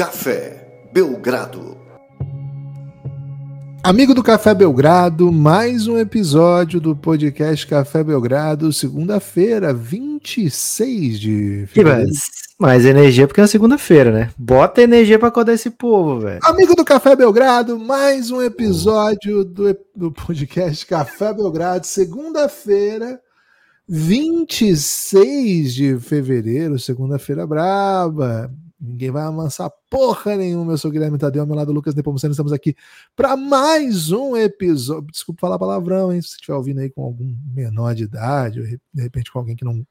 Café Belgrado. Amigo do Café Belgrado, mais um episódio do podcast Café Belgrado, segunda-feira, 26 de Que mais, energia porque é segunda-feira, né? Bota energia pra acordar esse povo, velho. Amigo do Café Belgrado, mais um episódio do, do podcast Café Belgrado, segunda-feira, 26 de fevereiro, segunda-feira braba. Ninguém vai amansar porra nenhuma. Eu sou o Guilherme Tadeu, ao meu lado Lucas Nepomuceno. Estamos aqui para mais um episódio. Desculpa falar palavrão, hein? Se você estiver ouvindo aí com algum menor de idade, ou de repente com alguém que não,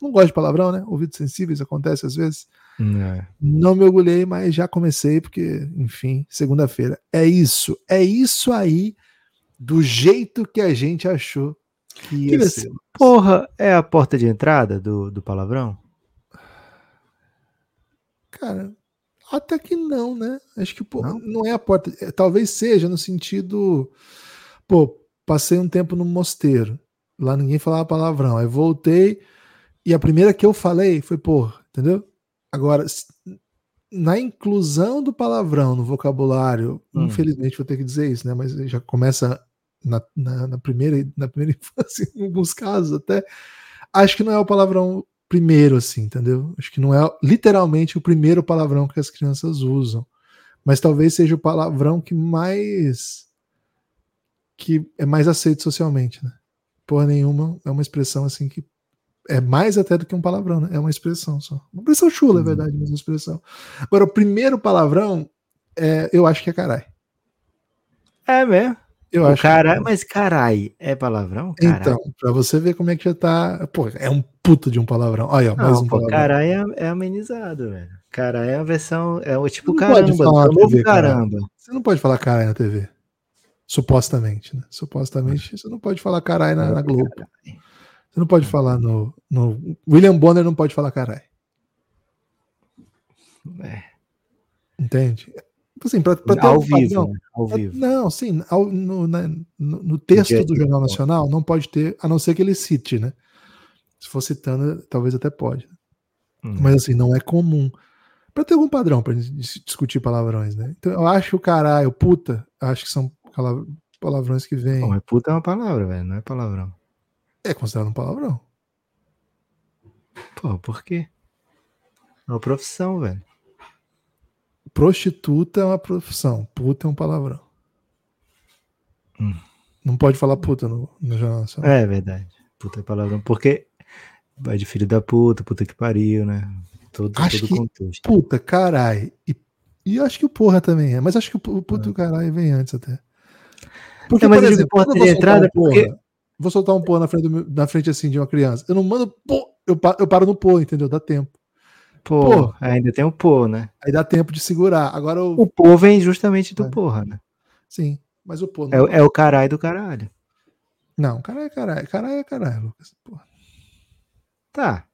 não gosta de palavrão, né? Ouvidos sensíveis, acontece às vezes. É. Não me orgulhei, mas já comecei, porque, enfim, segunda-feira. É isso. É isso aí, do jeito que a gente achou que ia Que ser. Porra, é a porta de entrada do, do palavrão? Cara, até que não, né? Acho que pô, Não? não? é a porta. é, Talvez seja no sentido. Pô, passei um tempo no mosteiro. Lá ninguém falava palavrão. Aí voltei e a primeira que eu falei foi, pô, entendeu? Agora, na inclusão do palavrão no vocabulário, Hum. infelizmente vou ter que dizer isso, né? Mas já começa na, na, na primeira, na primeira infância, em alguns casos até. Acho que não é o palavrão primeiro, assim, entendeu? Acho que não é literalmente o primeiro palavrão que as crianças usam. Mas talvez seja o palavrão que mais. que é mais aceito socialmente, né? Porra nenhuma é uma expressão assim que é mais até do que um palavrão, né? É uma expressão só. Uma expressão chula, é Uhum. verdade, mas uma expressão. Agora, o primeiro palavrão, é, eu acho que é carai. É mesmo. Eu O acho carai, que... mas carai é palavrão? Carai. Então, pra você ver como é que já tá. Pô, é um puta de um palavrão. Olha, ó, mais Não, um pô, palavrão. carai é, é amenizado, velho. Carai é a versão, é o tipo caramba, é TV, cara. caramba. Você não pode falar carai na TV. Supostamente, né? Supostamente, você não pode falar carai na, na Globo. Você não pode falar no, no. William Bonner não pode falar carai. É, Entende? Tipo Assim, pra, pra ter ao um vivo, padrão- né? Ao vivo. Não, sim. ao- no, na- no- no texto do Jornal Nacional não pode ter, a não ser que ele cite, né? Se for citando, talvez até pode. Hum. Mas assim, não é comum. Pra ter algum padrão pra gente dis- discutir palavrões, né? Então eu acho o caralho, puta, acho que são pala- palavrões que vêm. Pô, mas puta é uma palavra, velho, não é palavrão. É considerado um palavrão. Pô, por quê? É uma profissão, velho. Prostituta é uma profissão, puta é um palavrão. Hum. Não pode falar puta no, no Jornal Nacional. É verdade. Puta é palavrão. Porque vai de filho da puta, puta que pariu, né? Todo, Acho todo que- contexto. Puta, caralho. E, e acho que o porra também é, mas acho que o, pu- o puta É. caralho vem antes até. Porque, É, mas por exemplo, quando eu vou entrada um porra, porque- vou soltar um porra na frente, do meu- na frente assim de uma criança. Eu não mando pô, eu, eu paro no pô, entendeu? Dá tempo. Pô, Pô. ainda tem o pô, né? Aí dá tempo de segurar. Agora o. O pô vem justamente do É. porra, né? Sim, mas o pô É, não. o- é o caralho do caralho. Não, caralho, é caralho. Caralho é caralho, Lucas. Porra. Tá.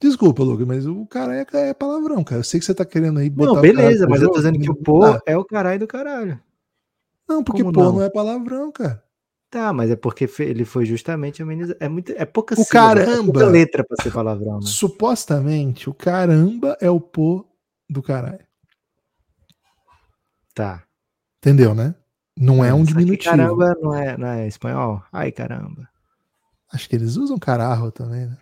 Desculpa, Lucas, mas o caralho é, é palavrão, cara. Eu sei que você tá querendo aí botar. Não, beleza, caralho mas no eu tô jogo, dizendo que o pô é o caralho do caralho. Não, porque Como pô não? não é palavrão, cara. Tá, mas é porque ele foi justamente amenizado. É, muito, é pouca O sílaba, é caramba! pouca letra pra ser palavrão, né? Supostamente, o caramba é o pô do caralho. Tá. Entendeu, né? Não é um Só diminutivo. Caramba não é, não é espanhol? Ai, caramba. Acho que eles usam cararro também, né?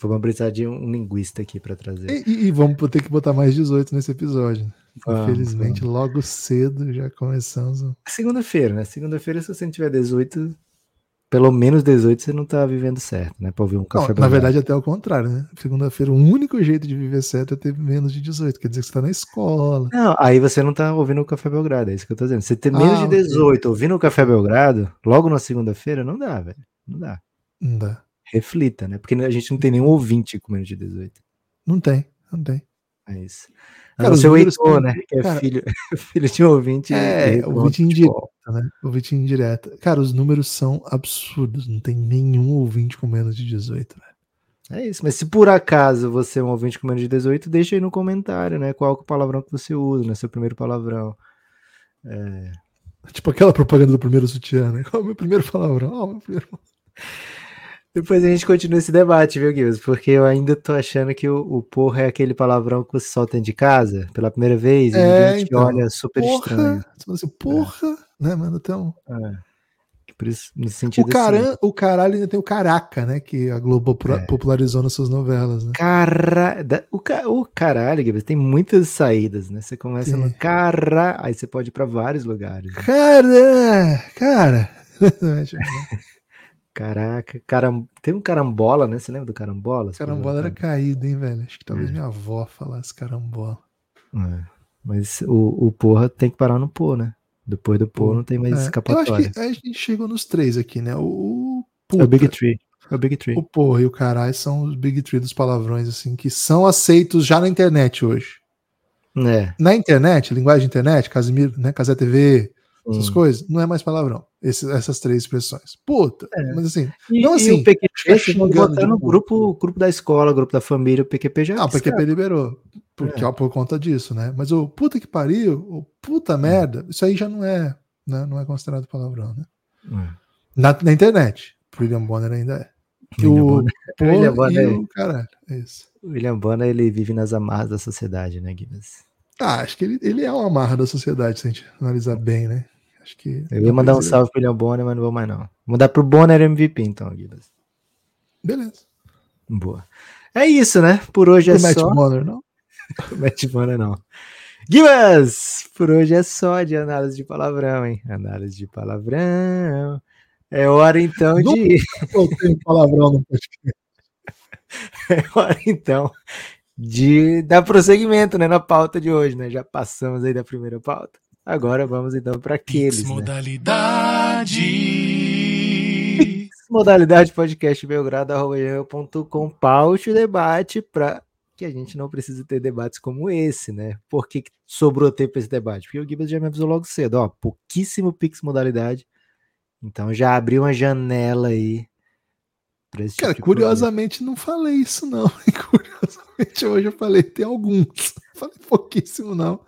Vamos precisar de um linguista aqui pra trazer. E, e- e vamos ter que botar mais 18 nesse episódio. Né? Vamos, Infelizmente, logo cedo já começamos. Segunda-feira, né? Segunda-feira, se você não tiver 18, pelo menos 18, você não tá vivendo certo, né? Pra ouvir um Não, café na Belgrado. verdade, até o contrário, né? Segunda-feira, o único jeito de viver certo é ter menos de 18. Quer dizer que você tá na escola. Não, aí você não tá ouvindo o Café Belgrado, é isso que eu tô dizendo. Você ter menos Ah, de ok. 18 ouvindo o Café Belgrado, logo na segunda-feira, não dá, velho. Não dá. Não dá. Reflita, né? Porque a gente não tem nenhum ouvinte com menos de 18. Não tem, não tem. É isso. Cara, Cara, o Heitor, que- né? Que é cara- filho, filho de um ouvinte. É, de- ouvinte de futebol. né? Ouvinte indireta. Cara, os números são absurdos. Não tem nenhum ouvinte com menos de 18, velho. É isso, mas se por acaso você é um ouvinte com menos de 18, deixa aí no comentário, né? Qual é o palavrão que você usa, né? Seu primeiro palavrão. Tipo aquela propaganda do primeiro sutiã, né? Qual é o meu primeiro palavrão? Ah, o meu primeiro. Depois a gente continua esse debate, viu, Guilherme? Porque eu ainda tô achando que o, o porra é aquele palavrão que você solta de casa pela primeira vez e É, ninguém te então. olha super estranho. Porra, você fala assim, porra, né, mano? Então, É. Por isso, o, caran, o caralho ainda tem o caraca, né? Que a Globo É. popularizou nas suas novelas, né? Cara... O, o caralho, Guilherme, tem muitas saídas, né? Você começa Tem. no cara, aí você pode ir pra vários lugares. né? Cara, cara. Caraca, caram... tem um carambola, né? Você lembra do carambola? Carambola era caído, hein, velho? Acho que talvez É. minha avó falasse carambola. É. Mas o, o porra tem que parar no pô, né? Depois do pô Pô, não tem mais É, eu acho escapatória. que a gente chegou nos três aqui, né? O, o É o Big puta, Tree. É o Big Tree. o porra e o caralho são os big three dos palavrões, assim, que são aceitos já na internet hoje. É. Na internet, linguagem internet, Casimiro, né? Casé TV, essas Hum. coisas, não é mais palavrão. Essas três expressões. Puta, É. mas assim, E, Não e assim, o PQP, botar de no grupo, grupo da escola, grupo da família, o PQP já ah, o PQP liberou. Porque, É. ó, por conta disso, né? Mas o puta que pariu, o puta merda, isso aí já não é, né? não é considerado palavrão, né? É. Na, na internet. William Bonner ainda é. E William o Bonner- pô William Bonner e é- o caralho. É isso. William Bonner, ele vive nas amarras da sociedade, né, Gibbs? Ah, acho que ele, ele é uma marra da sociedade, se a gente analisar bem, né? Acho que. Eu ia mandar um salve pro William Bonner, mas não vou mais não. Vou mandar pro Bonner MVP, então, Gibbs. Beleza. Boa. É isso, né? Por hoje é Pro Matt só. Bonner, não? Matt Bonner não. Gibas! Por hoje é só de análise de palavrão, hein? Análise de palavrão. É hora então Não- de. Eu tenho palavrão no podcast. É hora então de dar prosseguimento né, na pauta de hoje, né? Já passamos aí da primeira pauta. Agora vamos então para aqueles. Né? Modalidade. Modalidade podcast belgrado.com paute o debate para que a gente não precise ter debates como esse, né? Por que que sobrou tempo esse debate? Porque o Gibbs já me avisou logo cedo, ó, pouquíssimo Pix modalidade. Então já abriu uma janela aí. pra esse Cara, tipo curiosamente não falei isso, não. Curiosamente hoje eu falei, tem alguns. Falei pouquíssimo, não.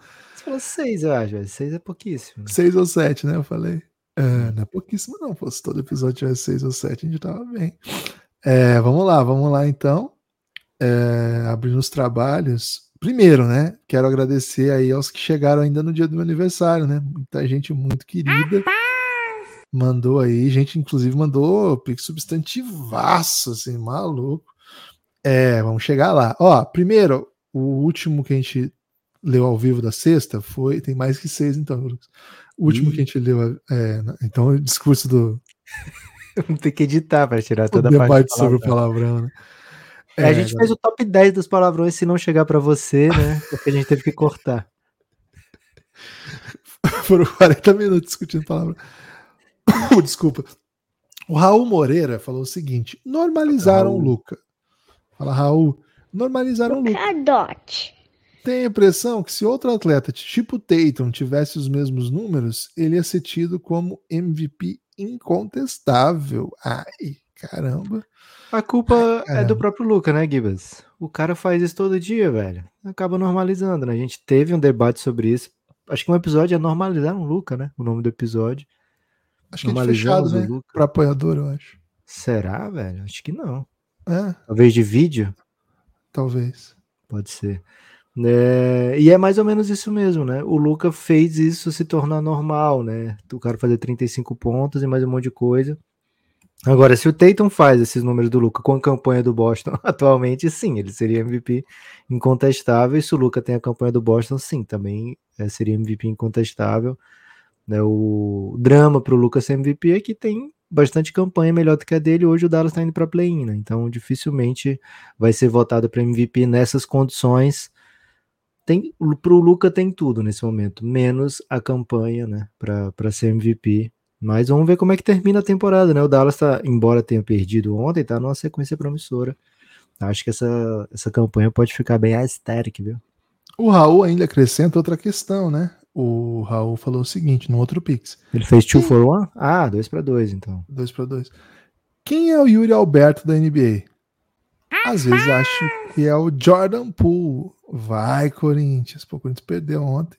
Você falou seis, eu acho, velho. Seis é pouquíssimo. Seis ou sete, né? Eu falei. É, não é pouquíssimo, não. Se todo episódio tivesse seis ou sete, a gente tava bem. É, vamos lá, vamos lá então. É, abrindo os trabalhos. Primeiro, né? Quero agradecer aí aos que chegaram ainda no dia do meu aniversário, né? Muita gente muito querida. Mandou aí, gente, inclusive, mandou pix substantivaço, assim, maluco. É, vamos chegar lá. Ó, primeiro, o último que a gente leu ao vivo da sexta foi. Tem mais que seis, então, Lucas. O último Ih. que a gente leu. É, então, o discurso do Tem que editar para tirar o toda a parte. debate sobre o palavrão. né? É, a gente fez o top 10 dos palavrões se não chegar para você, né? Porque a gente teve que cortar. Foram 40 minutos discutindo palavra. Desculpa. O Raul Moreira falou o seguinte: normalizaram o. Luca. Fala, Raul, normalizaram o Luca. Adote. Tem a impressão que se outro atleta, tipo Tatum, tivesse os mesmos números, ele ia ser tido como MVP incontestável. Ai, caramba. A culpa é do próprio Luca, né, Gibas? O cara faz isso todo dia, velho. Acaba normalizando, né? A gente teve um debate sobre isso. Acho que um episódio é normalizar um Luca, né? O nome do episódio. Acho que é fechado, né? Luca. Para apoiador, eu acho. Será, velho? Acho que não. É, Talvez de vídeo? talvez. Pode ser. É, e é mais ou menos isso mesmo, né? O Luca fez isso se tornar normal, né? O cara fazer 35 pontos e mais um monte de coisa. Agora, se o Tatum faz esses números do Luca com a campanha do Boston atualmente, sim, ele seria MVP incontestável. E se o Luca tem a campanha do Boston, sim, também é, seria MVP incontestável. Né? O drama para o Luca ser MVP é que tem bastante campanha melhor do que a dele. Hoje o Dallas está indo para play-in, né? então dificilmente vai ser votado para MVP nessas condições. Tem, pro Luca tem tudo nesse momento, menos a campanha, né, para ser MVP. Mas vamos ver como é que termina a temporada, né? O Dallas tá, embora tenha perdido ontem, tá numa sequência promissora. Acho que essa, essa campanha pode ficar bem aesthetic, viu? O Raul ainda acrescenta outra questão, né? O Raul falou o seguinte no outro Pix. Ele fez 2 for 1? Ah, 2 para 2, então. 2 para 2. Quem é o Yuri Alberto da NBA? Às vezes acho que é o Jordan Poole. Vai, Corinthians. Pô, o Corinthians perdeu ontem.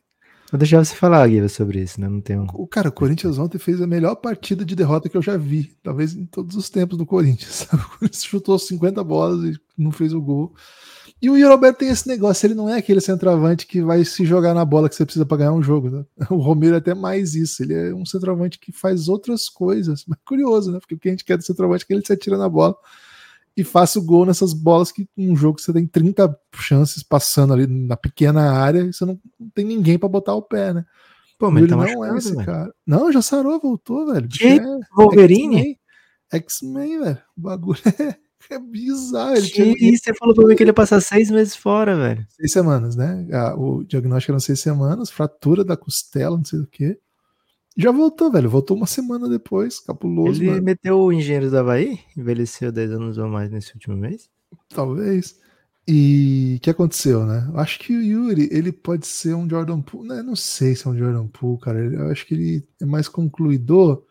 Vou deixar você falar, Guilherme, sobre isso, né? Não tem um... O cara, o Corinthians ontem fez a melhor partida de derrota que eu já vi, talvez em todos os tempos do Corinthians. O Corinthians chutou 50 bolas e não fez o gol. E o Roberto tem esse negócio, ele não é aquele centroavante que vai se jogar na bola que você precisa para ganhar um jogo. Né? O Romero é até mais isso, ele é um centroavante que faz outras coisas. Mas curioso, né? Porque o que a gente quer do centroavante é que ele se atira na bola e faça o gol nessas bolas que um jogo você tem 30 chances passando ali na pequena área e você não, não tem ninguém para botar o pé, né? Pô, mas ele tá não machucado, é esse velho. cara. Não, já sarou, voltou, velho. Que? É Wolverine? X-Men, velho. O bagulho é, é bizarro. Ele Que tinha isso? Você falou pra mim que ele ia passar seis meses fora, velho. seis semanas, né? Ah, O diagnóstico eram seis semanas, fratura da costela, não sei o quê. Já voltou, velho. Voltou uma semana depois, capuloso, Ele mano. meteu o Engenheiros do Havaí? Envelheceu 10 anos ou mais nesse último mês? Talvez. E o que aconteceu, né? Eu acho que o Yuri, ele pode ser um Jordan Poole. Né? Não sei se é um Jordan Poole, cara. Eu acho que ele é mais concluidor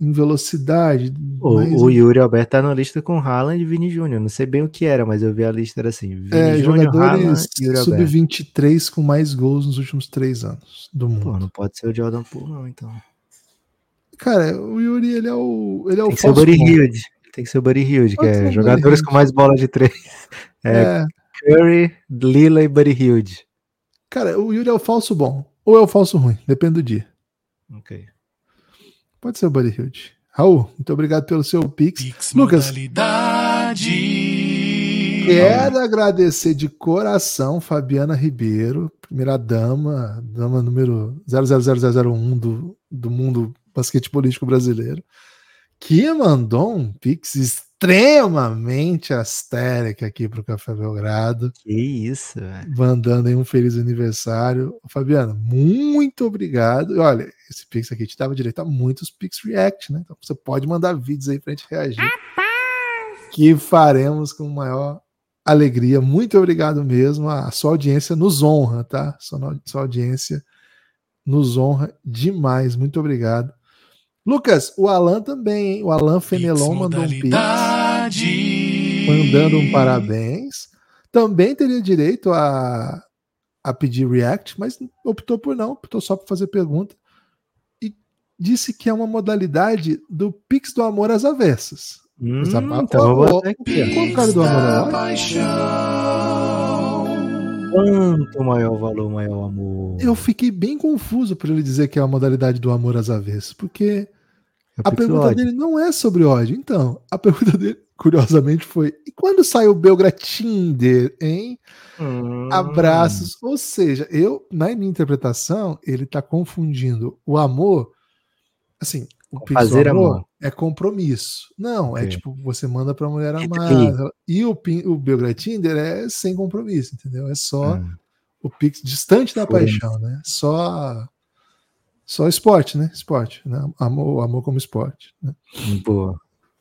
em velocidade. O, mais o Yuri Alberto tá na lista com Haaland e Vini Júnior. Não sei bem o que era, mas eu vi a lista era assim: Vini é, Júnior, jogadores e Yuri Alberto. sub-23 com mais gols nos últimos três anos do mundo. Pô, não pode ser o Jordan Poole, não, então. Cara, o Yuri, ele é o. Ele é o Tem que ser o Buddy. Hilde. Tem que ser o Buddy Hilde, que é jogadores com mais bola de três. É, É, Curry, Lila e Buddy Hilde. cara, o Yuri é o falso bom. Ou é o falso ruim, depende do dia. Ok. Pode ser o Buddy Hilde. Raul, muito obrigado pelo seu Pix. Pix Lucas, modalidade. Quero agradecer de coração Fabiana Ribeiro, primeira dama, dama número 00001 do, do mundo basquetebolístico brasileiro, que mandou um pix extremamente astérico aqui para o Café Belgrado, Que isso, velho. mandando aí um feliz aniversário. Fabiana, muito obrigado. E olha, esse pix aqui te dava direito a muitos pix react, né? Então você pode mandar vídeos aí para a gente reagir que faremos com maior alegria. Muito obrigado mesmo. A sua audiência nos honra, tá? Sua, sua audiência nos honra demais. Muito obrigado. Lucas, o Alan também, hein? O Alan Fenelon mandou um pix, mandando um parabéns. Também teria direito a, a pedir react, mas optou por não, optou só por fazer pergunta. E disse que é uma modalidade do Pix do Amor às Avessas. Hum, então eu vou botar aqui. Qual o cara do amor é? Quanto maior o valor, maior o amor. Eu fiquei bem confuso por ele dizer que é a modalidade do amor às avessas, porque É a pergunta ódio. dele não é sobre ódio. Então, a pergunta dele, curiosamente, foi: e quando sai o Belgratinder, hein? Hum. Abraços. Ou seja, eu, na minha interpretação, ele tá confundindo o amor, assim, o fazer amor, amor. é compromisso. Não, é tipo, você manda pra mulher Entre amada. E o, o Belgratinder é sem compromisso, entendeu? É só Ah, o Pix distante da Foi. paixão, né? Só só esporte, né? Esporte, né? Amor, amor como esporte. Né? boa.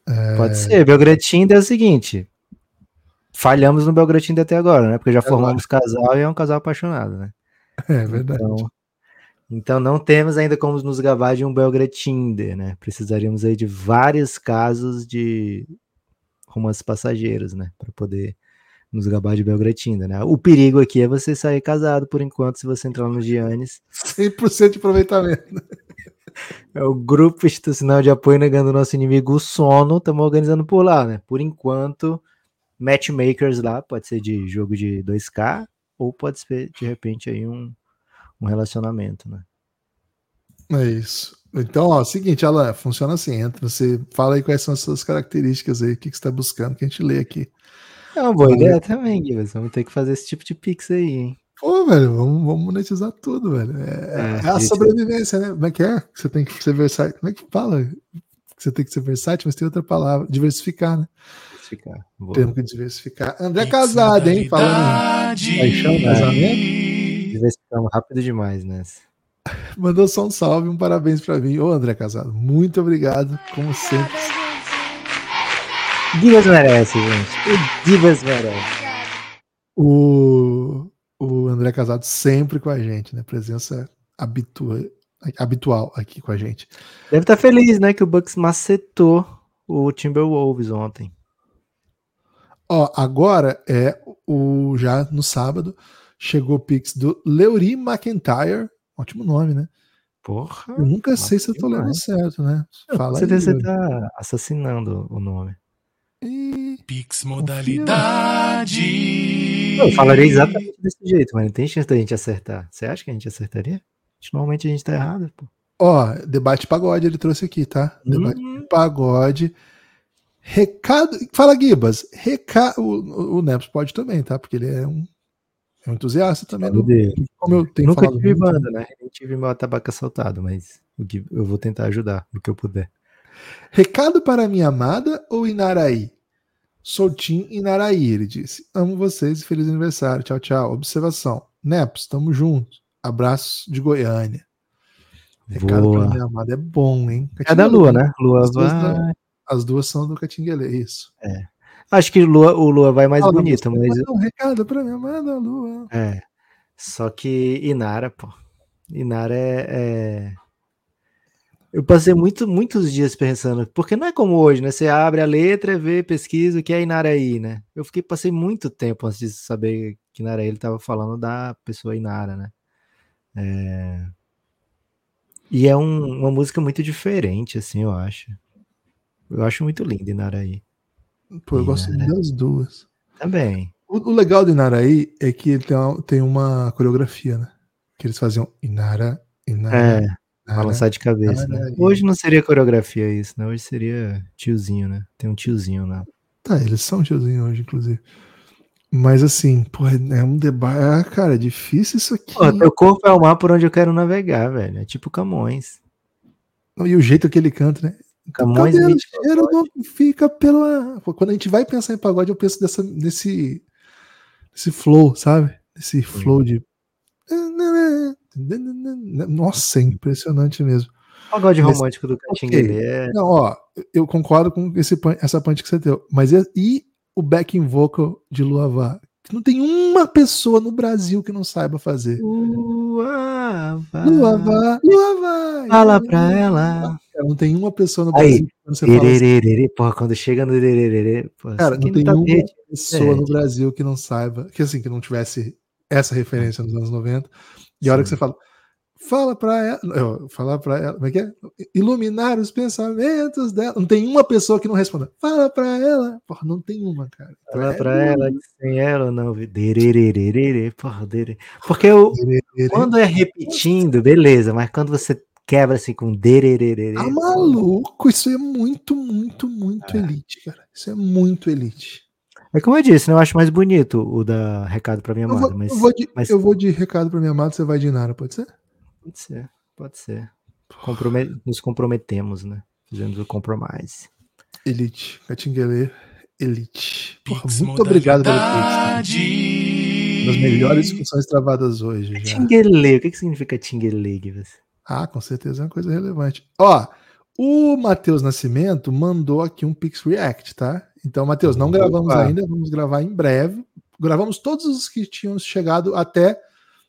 É. Pode ser. Belgratinder é o seguinte. Falhamos no Belgratinder até agora, né? Porque já Até formamos casal e é um casal apaixonado, né? É verdade. Então, então não temos ainda como nos gabar de um Belgratinder, né? Precisaríamos aí de vários casos de romances passageiros, né? Para poder nos gabar de Belgratinder, né? O perigo aqui é você sair casado por enquanto se você entrar no Giannis. 100% de aproveitamento. É o grupo institucional de apoio negando o nosso inimigo o sono, estamos organizando por lá, né? Por enquanto, matchmakers lá, pode ser de jogo de 2K, ou pode ser, de repente, aí um, um relacionamento, né? É isso. Então, ó, seguinte, Alan, funciona assim. Entra, você fala aí quais são as suas características aí, o que, que você está buscando, que a gente lê aqui. É uma boa ideia também, Guilherme. Vamos ter que fazer esse tipo de pix aí, hein? Pô, velho, vamos, vamos monetizar tudo, velho. É, É, é a gente. sobrevivência, né? Como é que é? Você tem que ser versátil. Como é que fala? Você tem que ser versátil, mas tem outra palavra. Diversificar, né? Ficar. Boa. Temos que diversificar. André é casado, hein? Falando em paixão, casamento. Diversificamos rápido demais nessa. Mandou só um salve, um parabéns pra mim. Ô, André Casado, muito obrigado, como sempre. Divas merece, gente. O Divas merece. O, o André Casado sempre com a gente, né? Presença habitua, habitual aqui com a gente. Deve estar feliz, né? Que o Bucks macetou o Timberwolves ontem. Ó, agora é o já no sábado chegou o Pix do Leury McIntyre. Ótimo nome, né? Porra. Eu nunca sei se eu tô lendo certo, né? Fala aí. você tá assassinando o nome. Ih, Pix Confia. Eu falaria exatamente desse jeito, mas não tem chance da gente acertar. Você acha que a gente acertaria? Normalmente a gente tá errado, pô. Ó, debate pagode ele trouxe aqui, tá? Debate Hum. pagode. Recado. Fala, Gibas. Reca... O, o, o Neps pode também, tá? Porque ele é um, é um entusiasta também. Do, como eu tenho Nunca tive muito. banda, né? Nem tive meu atabaque assaltado, mas o eu vou tentar ajudar no que eu puder. Recado para minha amada ou Inaraí? Sou Tim Inaraí, ele disse. Amo vocês e feliz aniversário. Tchau, tchau. Observação. Neps, tamo juntos. Abraços de Goiânia. Recado para Voa. minha amada é bom, hein? É da Lua, né? Lua As duas vai. As duas são do Catinguele, isso. Acho que Lua, o Lua vai mais bonito, você, mas. um recado para minha amada Lua. É. Só que Inara, pô. Inara é. é- Eu passei muito, muitos dias pensando, porque não é como hoje, né? Você abre a letra, vê, pesquisa o que é Inaraí, né? Eu fiquei, passei muito tempo antes de saber que Inaraí ele tava falando da pessoa Inara, né? É, E é um- uma música muito diferente, assim, eu acho. Eu acho muito linda Inaraí. Pô, eu gosto Inara. das duas. Também. O, o legal do Inaraí é que ele tem uma, tem uma coreografia, né? Que eles faziam Inara, Inara, É. balançar de cabeça, né? Hoje não seria coreografia isso, né? Hoje seria tiozinho, né? Tem um tiozinho lá. Tá, eles são tiozinho hoje, inclusive. Mas assim, pô, é um debate. Ah, cara, é difícil isso aqui. Pô, teu corpo é o mar por onde eu quero navegar, velho. É tipo Camões. E o jeito que ele canta, né? Camões Cabelo, Mítico cheiro não fica pela. Pô, Quando a gente vai pensar em pagode, eu penso dessa, nesse, nesse flow, sabe? Esse flow de. Nossa, é impressionante mesmo. Pagode Mas- romântico do Catinguele. É... Não, ó, eu concordo com esse, essa punch que você deu. Mas e, e o backing vocal de Luavá? Não tem uma pessoa no Brasil que não saiba fazer. Lua, vai. Luavá, Luavá. Fala pra ela. Não tem uma pessoa no Aí, Brasil que quando você assim. Porra, quando chega no erererê, porra, Cara, não tem tá uma verde. pessoa no É. Brasil que não saiba, que assim, que não tivesse essa referência nos anos 90. E a hora que você fala, fala pra ela, falar pra ela, como é que é? Iluminar os pensamentos dela. Não tem uma pessoa que não responda. Fala pra ela. Porra, não tem uma, cara. Fala É pra ela que sem ela não porra. Porque eu, quando é repetindo, beleza, mas quando você quebra assim com. Tá maluco? Isso é muito, muito, muito elite, cara. Isso é muito elite. É como eu disse, né? Eu acho mais bonito o da recado pra minha Eu amada, vou, mas eu vou de, mas- eu vou de recado pra minha amada, você vai de Nara, pode ser? pode ser, pode ser. Comprome- Nos comprometemos, né? Fizemos o compromise. Elite. Catinguele, elite. Porra, Pix muito obrigado pelo Pix. das melhores discussões travadas hoje já. Tinguele, o que, que significa tinguele, Guivas? Ah, com certeza é uma coisa relevante. Ó, o Matheus Nascimento mandou aqui um Pix React, tá? Então, Matheus, não Opa. gravamos ainda, vamos gravar em breve. Gravamos todos os que tinham chegado até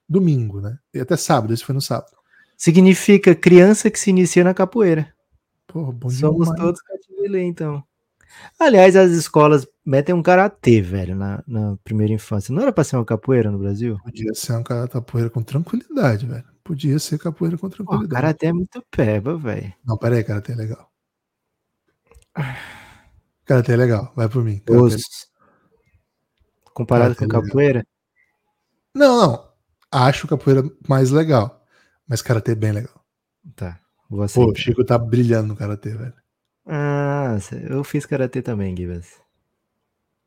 domingo, né? E até sábado, esse foi no sábado. Significa criança que se inicia na capoeira. Porra, bom Somos demais. todos catinguele, então. Aliás, as escolas metem um karatê, velho, na, na primeira infância. Não era pra ser uma capoeira no Brasil? Podia ser um capoeira com tranquilidade, velho. Podia ser capoeira com tranquilidade. karatê é muito peba, velho. Não, pera aí, karatê é legal. Karatê é legal, vai por mim. Karatê é. Comparado Karatê com é legal. capoeira, Não, não. Acho capoeira mais legal. Mas karatê é bem legal. tá. Vou Pô, o Chico tá brilhando no karatê, velho. Ah, eu fiz karatê também, Gibas.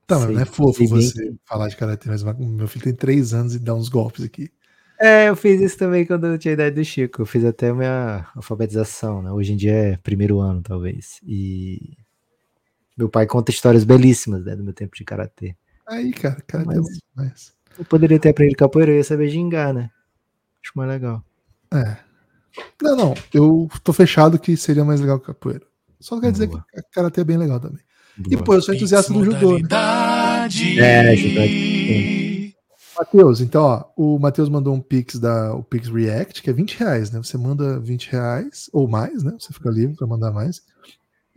Tá, mas não é fofo sei bem você falar de karatê, mas meu filho tem três anos e dá uns golpes aqui. É, eu fiz isso também quando eu tinha a idade do Chico. Eu fiz até a minha alfabetização, né? Hoje em dia é primeiro ano, talvez. E meu pai conta histórias belíssimas, né, do meu tempo de karatê. Aí, cara, karatê é Mas- demais. Eu poderia ter aprendido capoeira, eu ia saber gingar, né? Acho mais legal. É. Não, não. Eu tô fechado que seria mais legal que capoeira. Só quer dizer Boa. que karatê é bem legal também. E, Boa. pô, eu sou entusiasta do judô, né? É, judô é Matheus, então, ó, o Matheus mandou um Pix da o Pix React, que é 20 reais, né? Você manda 20 reais ou mais, né? Você fica livre para mandar mais.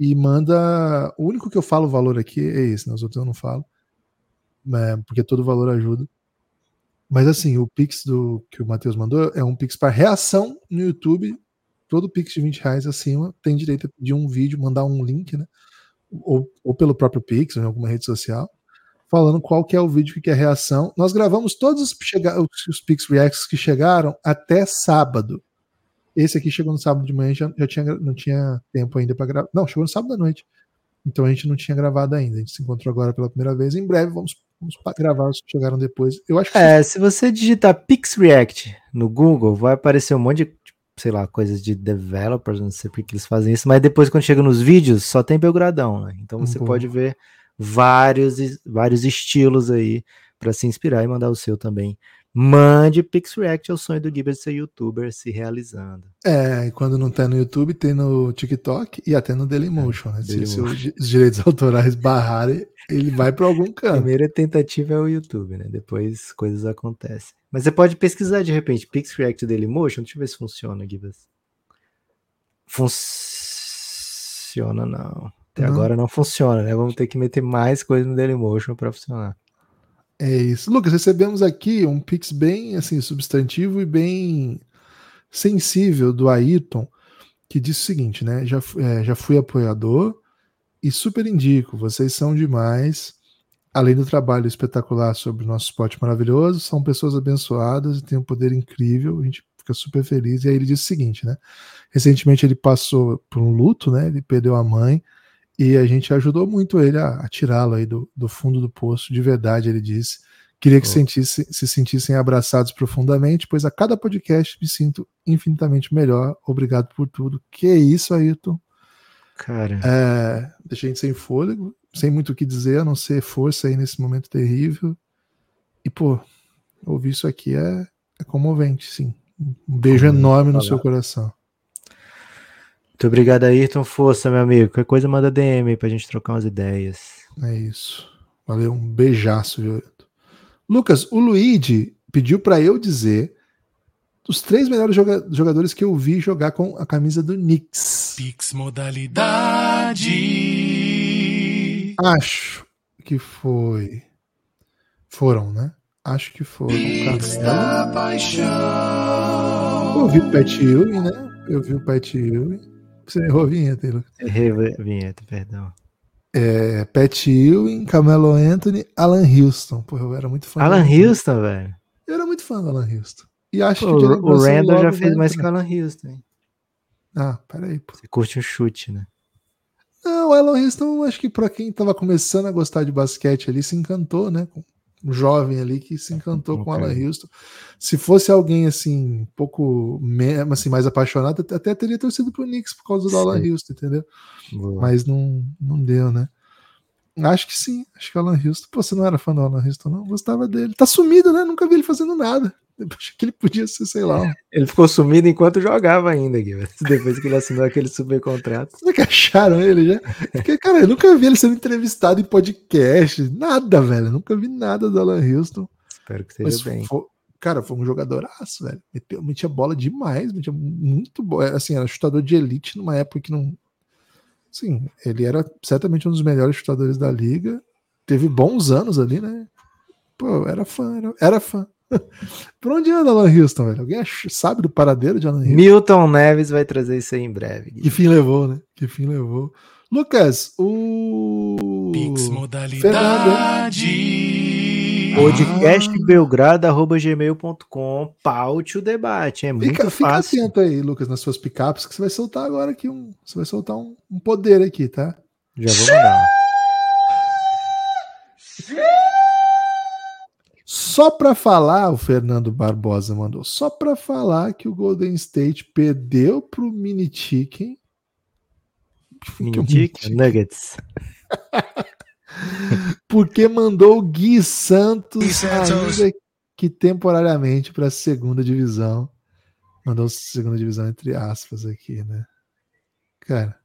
E manda. O único que eu falo o valor aqui é esse, né? Os outros eu não falo. É, porque todo valor ajuda. Mas assim, o Pix do que o Matheus mandou é um Pix para reação no YouTube. Todo Pix de 20 reais acima tem direito pedir um vídeo, mandar um link, né? Ou, ou pelo próprio Pix, ou em alguma rede social, falando qual que é o vídeo que é reação. Nós gravamos todos os, os Pix Reacts que chegaram até sábado. Esse aqui chegou no sábado de manhã, já, já tinha, não tinha tempo ainda para gravar. Não, chegou no sábado à noite. Então a gente não tinha gravado ainda. A gente se encontrou agora pela primeira vez. Em breve vamos, vamos gravar os que chegaram depois. Eu acho que É, se você digitar Pix React no Google, vai aparecer um monte de, tipo, sei lá, coisas de developers, não sei por que eles fazem isso, mas depois quando chega nos vídeos, só tem Belgradão, né? Então você Boa. pode ver vários, vários estilos aí para se inspirar e mandar o seu também. Mande Pix React, é o sonho do Gibbs ser youtuber se realizando. É, e quando não tá no YouTube, tem no TikTok e até no Dailymotion. Né? Se, se Dailymotion. os di- os direitos autorais barrarem, ele vai para algum A canto. primeira tentativa é o YouTube, né? Depois coisas acontecem. Mas você pode pesquisar de repente Pix React Dailymotion, deixa eu ver se funciona, Gibbs. Funciona não. Até Não? agora não funciona, né? Vamos ter que meter mais coisa no Dailymotion para funcionar. É isso. Lucas, recebemos aqui um pix bem assim substantivo e bem sensível do Ayrton, que diz o seguinte, né? Já, é, já fui apoiador e super indico, vocês são demais. Além do trabalho espetacular sobre o nosso esporte maravilhoso, são pessoas abençoadas e têm um poder incrível. A gente fica super feliz. E aí ele diz o seguinte, né? Recentemente ele passou por um luto, né? Ele perdeu a mãe e a gente ajudou muito ele a, a tirá-lo aí do, do fundo do poço, de verdade, ele disse. Queria que Oh. sentisse, se sentissem abraçados profundamente, pois a cada podcast me sinto infinitamente melhor. Obrigado por tudo. Que isso, Ayrton. Cara, É, deixei a gente sem fôlego, sem muito o que dizer, a não ser força aí nesse momento terrível. E, pô, ouvir isso aqui é, é comovente, sim. Um beijo enorme no falar. seu coração. Muito obrigado, Ayrton. Força, meu amigo. Qualquer coisa manda DM aí pra gente trocar umas ideias. É isso. Valeu, um beijaço, viu? Ayrton? Lucas, o Luigi pediu pra eu dizer os três melhores joga- jogadores que eu vi jogar com a camisa do Knicks. Pix modalidade. Acho que foi. Foram, né? Acho que foram. Pix Canela. da paixão. Eu vi o Pat Ewing, né? Eu vi o Pat Ewing. Você errou a vinheta, Lucas. Errei a vinheta, perdão. É, Pat Ewing, Camelo Anthony, Alan Houston. Pô, eu era muito fã. Alan Houston, velho. Eu era muito fã do Alan Houston. E acho Pô, que o, o Randall já fez mais que o Alan Houston. hein? Ah, peraí, pô. Você curte um chute, né? Não, o Alan Houston, acho que pra quem tava começando a gostar de basquete ali, se encantou, né? Com jovem ali que se encantou com o Ok. Alan Houston. Se fosse alguém assim, um pouco me- assim, mais apaixonado, até- teria torcido pro Knicks por causa do Alan Sim. Houston, entendeu? Boa. Mas não, não deu, né? Acho que sim, acho que o Alan Houston. Pô, você não era fã do Alan Houston, não? Gostava dele. Tá sumido, né? Nunca vi ele fazendo nada. Achei que ele podia ser, sei lá. Ele ficou sumido enquanto jogava ainda, Gui. Depois que ele assinou aquele super contrato. Será que acharam ele já? Porque, cara, eu nunca vi ele sendo entrevistado em podcast. Nada, velho. Eu nunca vi nada do Alan Houston. Espero que seja bem. fo- cara, foi um jogadoraço, velho. Meteu, metia bola demais, metia muito boa. Assim, era chutador de elite numa época que não. Sim, ele era certamente um dos melhores chutadores da liga. Teve bons anos ali, né? Pô, era fã, era, era fã. Por onde anda Alan Houston, velho? Alguém sabe do paradeiro de Alan Houston? Milton Neves vai trazer isso aí em breve. Que fim levou, né? Que fim levou. Lucas, o. Pix Fernando, modalidade. Podcastbelgrado.gmail.com Paute o debate. É muito Fica, fica fácil. atento aí, Lucas, nas suas picapes, que você vai soltar agora aqui um. Você vai soltar um, um poder aqui, tá? Já vou mandar. Só pra falar, o Fernando Barbosa mandou, só pra falar que o Golden State perdeu pro Mini Chicken. É um Mintic, Nuggets. Porque mandou o Gui Santos, Gui Santos. ainda que temporariamente para a segunda divisão. Mandou segunda divisão entre aspas aqui, né? Cara,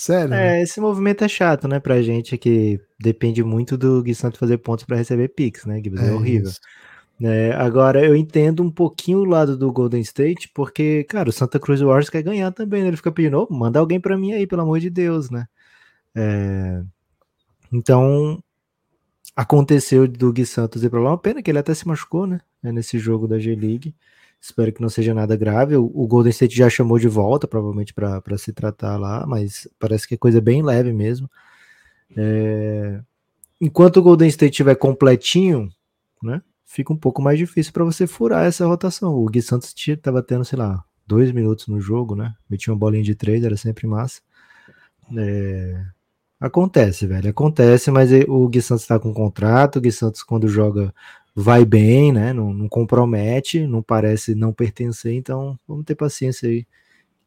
sério? né? É, esse movimento é chato, né, pra gente que depende muito do Gui Santos fazer pontos pra receber picks, né, Gui? É, horrível. isso. É, agora, eu entendo um pouquinho o lado do Golden State, porque, cara, o Santa Cruz Warriors quer ganhar também, né? Ele fica pedindo, "Ô, manda alguém pra mim aí, pelo amor de Deus, né? É, então, aconteceu do Gui Santos ir para lá. Uma pena que ele até se machucou, né? Nesse jogo da G-League. Espero que não seja nada grave. O, o Golden State já chamou de volta, provavelmente para se tratar lá, mas parece que é coisa bem leve mesmo. É... Enquanto o Golden State estiver completinho, né? Fica um pouco mais difícil para você furar essa rotação. O Gui Santos estava tendo, sei lá, dois minutos no jogo, né? Metia uma bolinha de três, era sempre massa. É... Acontece, velho. Acontece, mas o Gui Santos está com contrato. O Gui Santos, quando joga, vai bem, né? Não, não, compromete, não parece não pertencer. Então, vamos ter paciência aí,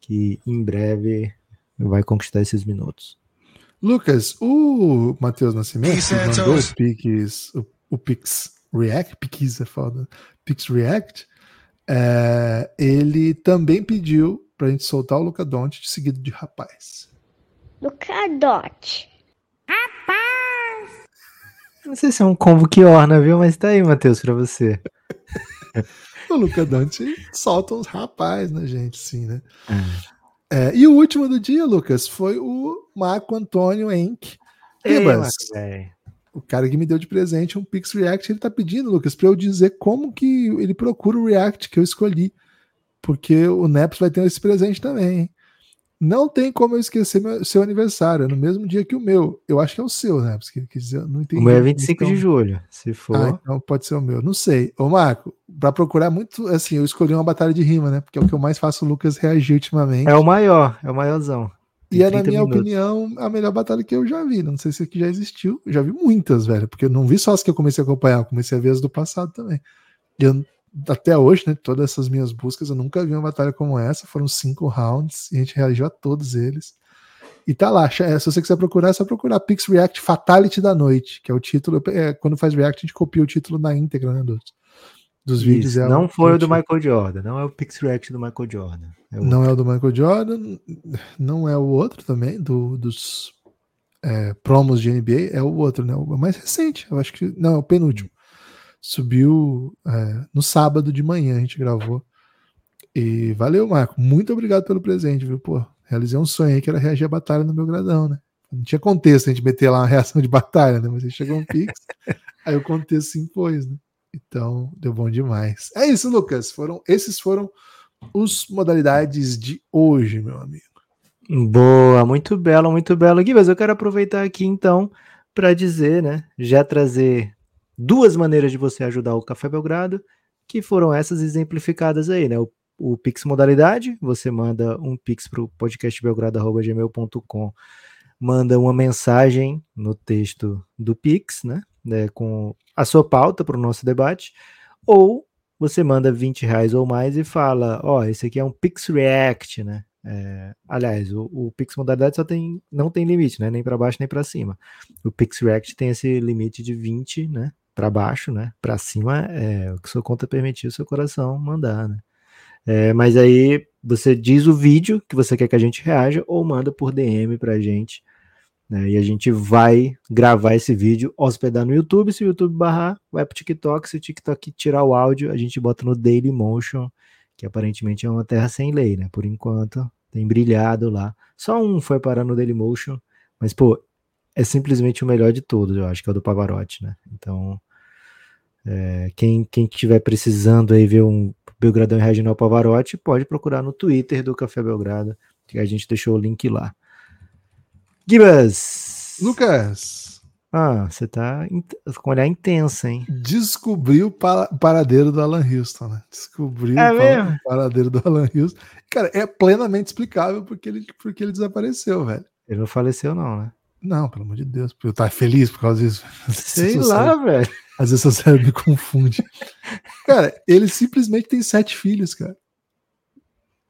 que em breve vai conquistar esses minutos. Lucas, o Matheus Nascimento que mandou o Pix, o, o Pix React, Pix é foda, Pix React, é, ele também pediu pra gente soltar o Luca Doncic seguido de rapaz. Lucadote. Não sei se é um combo que orna, viu? Mas tá aí, Matheus, pra você. o Luca Dante solta uns rapaz na gente, sim, né? É. É, e o último do dia, Lucas, foi o Marco Antônio Enck. Ribas, o cara que me deu de presente um Pix React, ele tá pedindo, Lucas, para eu dizer como que ele procura o React que eu escolhi. Porque o Neps vai ter esse presente também, hein? Não tem como eu esquecer meu, seu aniversário, é no mesmo dia que o meu. Eu acho que é o seu, né? Porque, dizer, não entendi. O meu é 25 então... de julho, se for. Ah, então pode ser o meu. Não sei. Ô, Marco, para procurar muito, assim, eu escolhi uma batalha de rima, né? Porque é o que eu mais faço o Lucas reagir ultimamente. É o maior, é o maiorzão. E é, na minha minutos. opinião, a melhor batalha que eu já vi. Não sei se aqui já existiu. Eu já vi muitas, velho. Porque eu não vi só as que eu comecei a acompanhar, eu comecei a ver as do passado também. E eu até hoje, né, todas essas minhas buscas, eu nunca vi uma batalha como essa. Foram cinco rounds e a gente reagiu a todos eles. E tá lá, se você quiser procurar, é só procurar Pix React Fatality da Noite, que é o título. É, quando faz React, a gente copia o título na íntegra né, dos, dos Isso, vídeos. É não o, foi o do Michael Jordan, não é o Pix React do Michael Jordan. É não é o do Michael Jordan, não é o outro também, do, dos é, promos de NBA, é o outro, né? O mais recente, eu acho que. Não, é o penúltimo subiu é, no sábado de manhã, a gente gravou. E valeu, Marco. Muito obrigado pelo presente, viu? Pô, realizei um sonho aí que era reagir à batalha no meu gradão, né? Não tinha contexto a gente meter lá uma reação de batalha, né? Mas aí chegou um pix, aí o contexto se impôs, né? Então, deu bom demais. É isso, Lucas. Foram, esses foram os modalidades de hoje, meu amigo. Boa, muito belo, muito belo. Gui, mas eu quero aproveitar aqui então para dizer, né? Já trazer duas maneiras de você ajudar o Café Belgrado, que foram essas exemplificadas aí, né? O, o Pix modalidade, você manda um Pix para o podcastbelgrado.gmail.com, manda uma mensagem no texto do Pix, né? né com a sua pauta para o nosso debate, ou você manda 20 reais ou mais e fala, ó, oh, esse aqui é um Pix React, né? É, aliás, o, o, Pix modalidade só tem, não tem limite, né? Nem para baixo nem para cima. O Pix React tem esse limite de 20, né? Para baixo, né? Para cima é o que sua conta permitir o seu coração mandar, né? É, mas aí você diz o vídeo que você quer que a gente reaja ou manda por DM para a gente. Né? E a gente vai gravar esse vídeo, hospedar no YouTube. Se o YouTube barrar, vai para o TikTok. Se o TikTok tirar o áudio, a gente bota no Dailymotion, que aparentemente é uma terra sem lei, né? Por enquanto, tem brilhado lá. Só um foi parar no Dailymotion, mas pô, é simplesmente o melhor de todos, eu acho que é o do Pavarotti, né? Então, é, quem, quem estiver precisando aí ver um Belgradão e Reginal Pavarotti, pode procurar no Twitter do Café Belgrado, que a gente deixou o link lá. Gibas! Lucas! Ah, você tá com olhar intenso, hein? Descobriu o paradeiro do Alan Houston, né? Descobriu é o paradeiro do Alan Houston. Cara, é plenamente explicável porque ele, porque ele desapareceu, velho. Ele não faleceu, não, né? Não, pelo amor de Deus. Eu tava feliz por causa disso. Sei lá, velho. Às vezes seu cérebro me confunde. cara, ele simplesmente tem sete filhos, cara.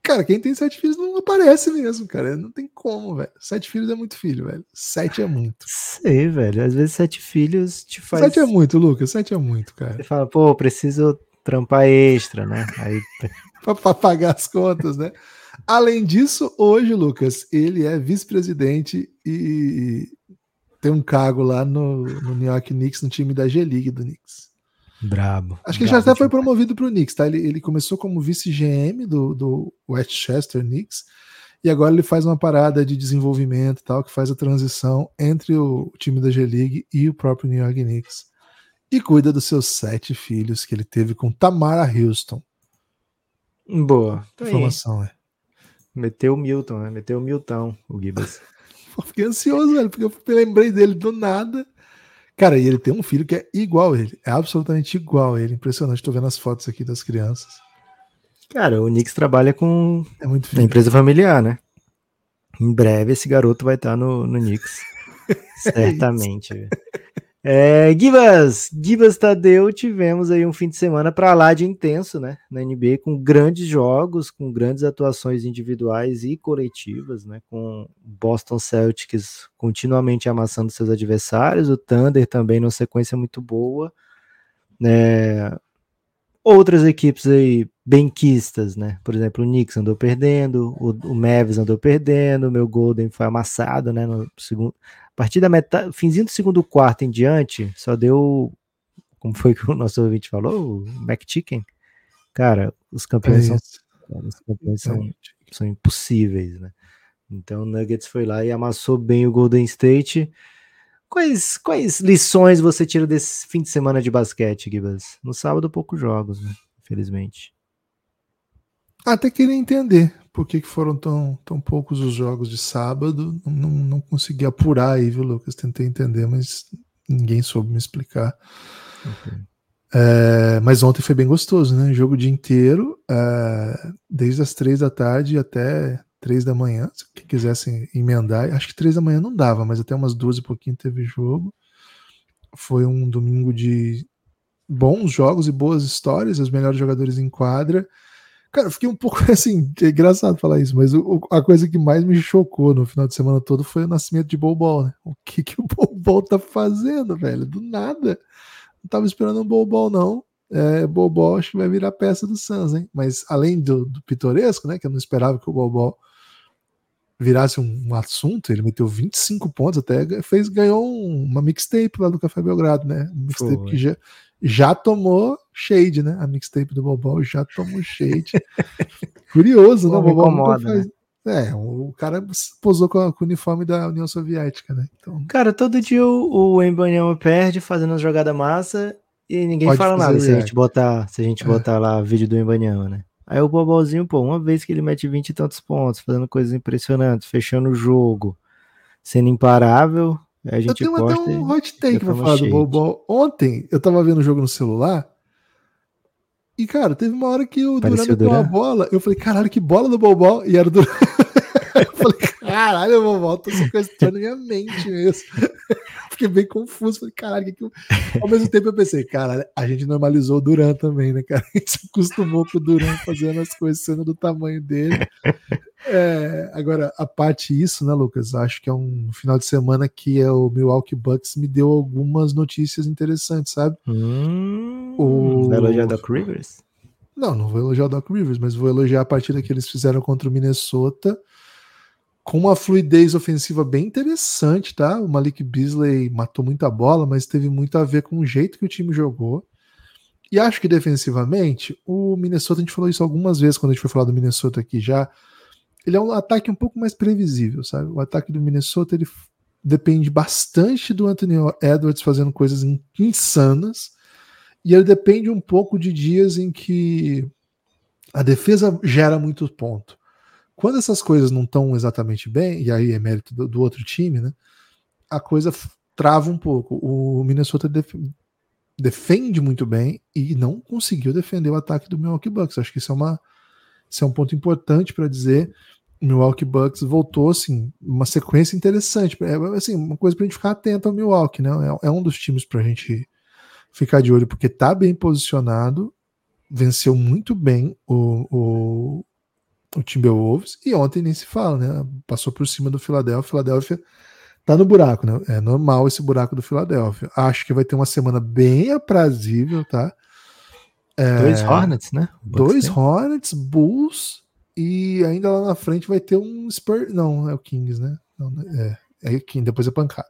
Cara, quem tem sete filhos não aparece mesmo, cara. Não tem como, velho. Sete filhos é muito filho, velho. Sete é muito. Sei, velho. Às vezes sete filhos te faz. Sete é muito, Lucas. Sete é muito, cara. Você fala, pô, preciso trampar extra, né? Aí. pra pagar as contas, né? Além disso, hoje, Lucas, ele é vice-presidente e tem um cargo lá no, no, New York Knicks, no time da G-League do Knicks. Brabo. Acho que ele já até foi promovido para o Knicks, tá? Ele, ele começou como vice-GM do, do Westchester Knicks e agora ele faz uma parada de desenvolvimento tal, que faz a transição entre o time da G-League e o próprio New York Knicks. e cuida dos seus sete filhos que ele teve com Tamara Houston. Boa. Tá. Informação, é. Meteu o Milton, né? Meteu o Milton, o Gibas. Fiquei ansioso, velho, porque eu lembrei dele do nada. Cara, e ele tem um filho que é igual a ele. É absolutamente igual a ele. Impressionante. Tô vendo as fotos aqui das crianças. Cara, o Knicks trabalha com É muito na filho. empresa familiar, né? Em breve esse garoto vai estar no, no Knicks. Certamente. É, Gibas Tadeu, tivemos aí um fim de semana para lá de intenso, né? Na NBA, com grandes jogos, com grandes atuações individuais e coletivas, né? Com Boston Celtics continuamente amassando seus adversários, o Thunder também numa sequência muito boa, né? Outras equipes aí benquistas, né? Por exemplo, o Knicks andou perdendo, o, o Mavis andou perdendo, o meu Golden foi amassado, né? No segundo, partir da metade, finzinho do segundo quarto em diante, só deu, como foi que o nosso ouvinte falou, o McChicken. Cara, os É campeões são, isso. os campeões são, são impossíveis, né? Então o Nuggets foi lá e amassou bem o Golden State. Quais, quais lições você tira desse fim de semana de basquete, Gibas? No sábado, poucos jogos, né? Infelizmente. Até queria entender por que, que foram tão, tão poucos os jogos de sábado. Não, não, consegui apurar aí, viu, Lucas? Tentei entender, mas ninguém soube me explicar. É, mas ontem foi bem gostoso, né? Jogo o dia inteiro, é, desde as três da tarde até três da manhã. Se quem quisessem emendar, acho que três da manhã não dava, mas até umas duas e pouquinho teve jogo. Foi um domingo de bons jogos e boas histórias, os melhores jogadores em quadra. Cara, eu fiquei um pouco assim, é engraçado falar isso, mas o- a coisa que mais me chocou no final de semana todo foi o nascimento de Bobol, né? O que, que o Bobol tá fazendo, velho? Do nada. Não tava esperando um Bobol, não. É, Bobol acho que vai virar peça do Suns, hein? Mas além do, do pitoresco, né? Que eu não esperava que o Bobol virasse um, um assunto, ele meteu 25 pontos, até fez, ganhou um- uma mixtape lá do Café Belgrado, né? Um mixtape que já, já tomou shade, né? A mixtape do Bobol já tomou shade. Curioso, né? O Bobol incomoda, faz. É, o cara posou com, a- com o uniforme da União Soviética, né? Então, Cara, todo dia o, o Embanyama perde fazendo as jogadas massa e ninguém Pode fala nada se a react. gente botar, se a gente É. botar lá vídeo do Embanyama, né? Aí o Bobolzinho, pô, uma vez que ele mete 20 e tantos pontos, fazendo coisas impressionantes, fechando o jogo, sendo imparável, aí a eu gente tenho até um hot take pra falar do shade. Bobol. Ontem eu tava vendo o jogo no celular e, cara, teve uma hora que o Duran meteu uma bola. Eu falei, caralho, que bola do Bobol. E era o Duran. eu falei, caralho, o Bobol tá sequestrando minha mente mesmo. Fiquei bem confuso. Falei, caralho, que que eu... Ao mesmo tempo eu pensei, cara, a gente normalizou o Duran também, né, cara? A gente se acostumou com o Duran fazendo as coisas sendo do tamanho dele. É, agora, a parte isso, né, Lucas? Acho que é um final de semana que é o Milwaukee Bucks me deu algumas notícias interessantes, sabe? Hum, O- elogiar Doc Rivers? Não, não vou elogiar o Doc Rivers, mas vou elogiar a partida que eles fizeram contra o Minnesota com uma fluidez ofensiva bem interessante, tá? O Malik Beasley matou muita bola, mas teve muito a ver com o jeito que o time jogou. E acho que defensivamente, o Minnesota, a gente falou isso algumas vezes quando a gente foi falar do Minnesota aqui já, ele é um ataque um pouco mais previsível, sabe? O ataque do Minnesota, ele depende bastante do Anthony Edwards fazendo coisas in- insanas, e ele depende um pouco de dias em que a defesa gera muito ponto. Quando essas coisas não estão exatamente bem, e aí é mérito do, do outro time, né? A coisa trava um pouco. O Minnesota def- defende muito bem e não conseguiu defender o ataque do Milwaukee Bucks. Acho que isso é, uma, isso é um ponto importante para dizer. O Milwaukee Bucks voltou assim, uma sequência interessante. É assim, uma coisa para a gente ficar atento ao Milwaukee, né? É, é um dos times para a gente ficar de olho, porque tá bem posicionado, venceu muito bem o, o, o Timberwolves, e ontem nem se fala, né? Passou por cima do Philadelphia. Philadelphia tá no buraco, né? É normal esse buraco do Philadelphia. Acho que vai ter uma semana bem aprazível, tá? Dois Hornets, né? Dois tem. Hornets, Bulls, e ainda lá na frente vai ter um Spurs. Não, é o Kings, né? Não, é, é o Kings, depois é pancada.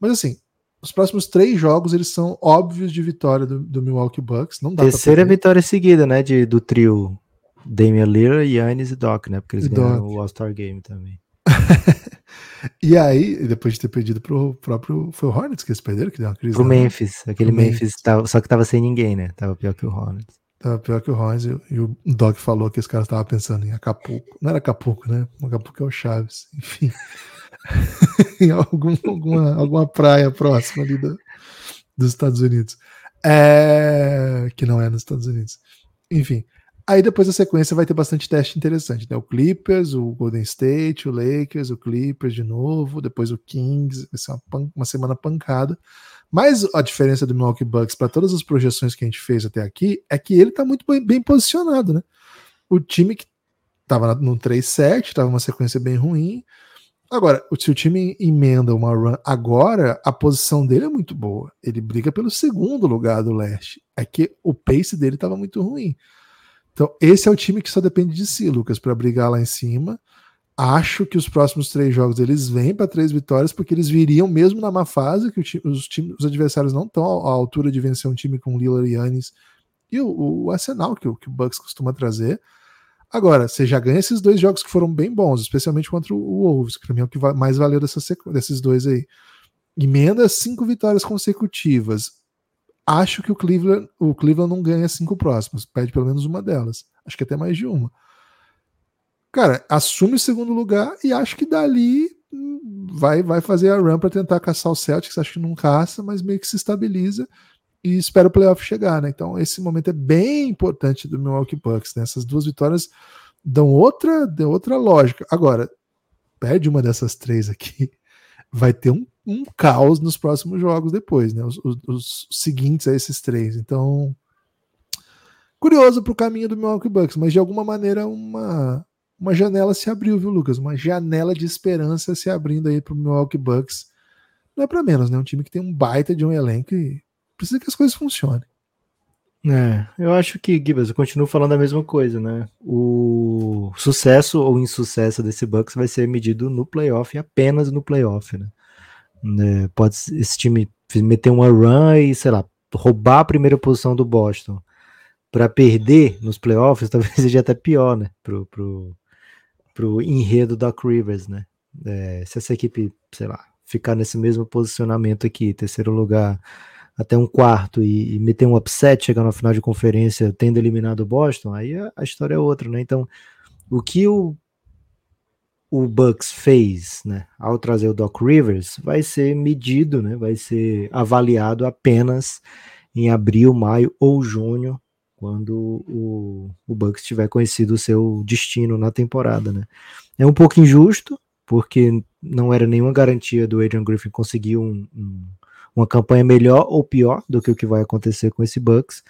Mas assim, os próximos três jogos eles são óbvios de vitória do, do Milwaukee Bucks. Não dá Terceira vitória seguida, né? De, do trio Damian Lillard, Yannis e Doc, né? Porque eles E ganharam Doc. o All-Star Game também. E aí, depois de ter perdido pro próprio. Foi o Hornets que eles perderam, que deu uma crise. Pro né? Memphis. Aquele Pro Memphis, Memphis. tava- só que tava sem ninguém, né? Tava pior que o Hornets. Tava pior que o Hornets. E, e o Doc falou que os caras estavam pensando em Acapulco. Não era Acapulco, né? Acapulco é o Chaves. Enfim. em algum- alguma, alguma praia próxima ali do- dos Estados Unidos. É, que não é nos Estados Unidos. Enfim. Aí depois a sequência vai ter bastante teste interessante, né? O Clippers, o Golden State, o Lakers, o Clippers de novo, depois o Kings, vai ser uma, uma semana pancada. Mas a diferença do Milwaukee Bucks para todas as projeções que a gente fez até aqui é que ele está muito bem, bem posicionado, né? O time que estava no 3-7, estava uma sequência bem ruim. Agora, se o time emenda uma run agora, a posição dele é muito boa. Ele briga pelo segundo lugar do leste. É que o pace dele estava muito ruim. Então, esse é o time que só depende de si, Lucas, para brigar lá em cima. Acho que os próximos três jogos eles vêm para três vitórias, porque eles viriam mesmo na má fase, que o ti- os, times- os adversários não estão à altura de vencer um time com Lillard e Yannis e o, o arsenal que, o- que o Bucks costuma trazer. Agora, você já ganha esses dois jogos que foram bem bons, especialmente contra o, Wolves, que para mim é o que mais valeu dessa sequ- desses dois aí. Emenda cinco vitórias consecutivas. Acho que o Cleveland, o Cleveland não ganha cinco próximas, perde pelo menos uma delas. Acho que até mais de uma. Cara, assume o segundo lugar e acho que dali hum, vai, vai fazer a run para tentar caçar o Celtics. Acho que não caça, mas meio que se estabiliza e espera o playoff chegar, né? Então esse momento é bem importante do Milwaukee Bucks. Né? Essas duas vitórias dão outra, dão outra lógica. Agora, perde uma dessas três aqui, vai ter um, um caos nos próximos jogos depois, né? Os, os- os seguintes a esses três. Então, curioso pro caminho do Milwaukee Bucks, mas de alguma maneira uma uma janela se abriu, viu, Lucas? Uma janela de esperança se abrindo aí pro Milwaukee Bucks. Não é para menos, né? Um time que tem um baita de um elenco e precisa que as coisas funcionem. É, eu acho que, Gibbs, eu continuo falando a mesma coisa, né? O sucesso ou insucesso desse Bucks vai ser medido no playoff e apenas no playoff, né? Né, Pode esse time meter uma run e, sei lá, roubar a primeira posição do Boston para perder nos playoffs, talvez seja até pior, né? Pro, pro, pro enredo da Rivers, né? É, se essa equipe, sei lá, ficar nesse mesmo posicionamento aqui, terceiro lugar, até um quarto e, e meter um upset, chegar na final de conferência tendo eliminado o Boston, aí a, a história é outra, né? Então, o que o, o Bucks fez, né, ao trazer o Doc Rivers, vai ser medido, né? Vai ser avaliado apenas em abril, maio ou junho, quando o, o Bucks tiver conhecido o seu destino na temporada, né? É um pouco injusto, porque não era nenhuma garantia do Adrian Griffin conseguir um- um uma campanha melhor ou pior do que o que vai acontecer com esse Bucks,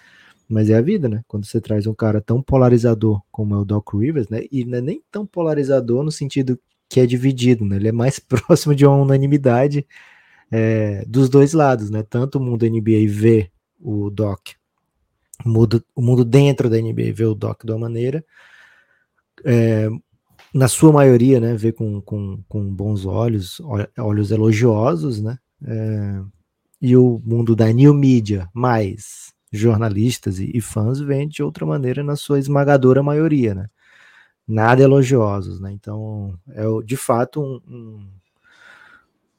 mas é a vida, né? Quando você traz um cara tão polarizador como é o Doc Rivers, né? E é nem tão polarizador no sentido que é dividido, né? Ele é mais próximo de uma unanimidade é, dos dois lados, né? Tanto o mundo NBA vê o Doc, o mundo, o mundo dentro da NBA vê o Doc de uma maneira, é, na sua maioria, né? Vê com, com, com bons olhos, ol- olhos elogiosos, né? É, e o mundo da new media, mais jornalistas e, e fãs, vêm de outra maneira na sua esmagadora maioria, né? Nada elogiosos, né? Então, é de fato um, um,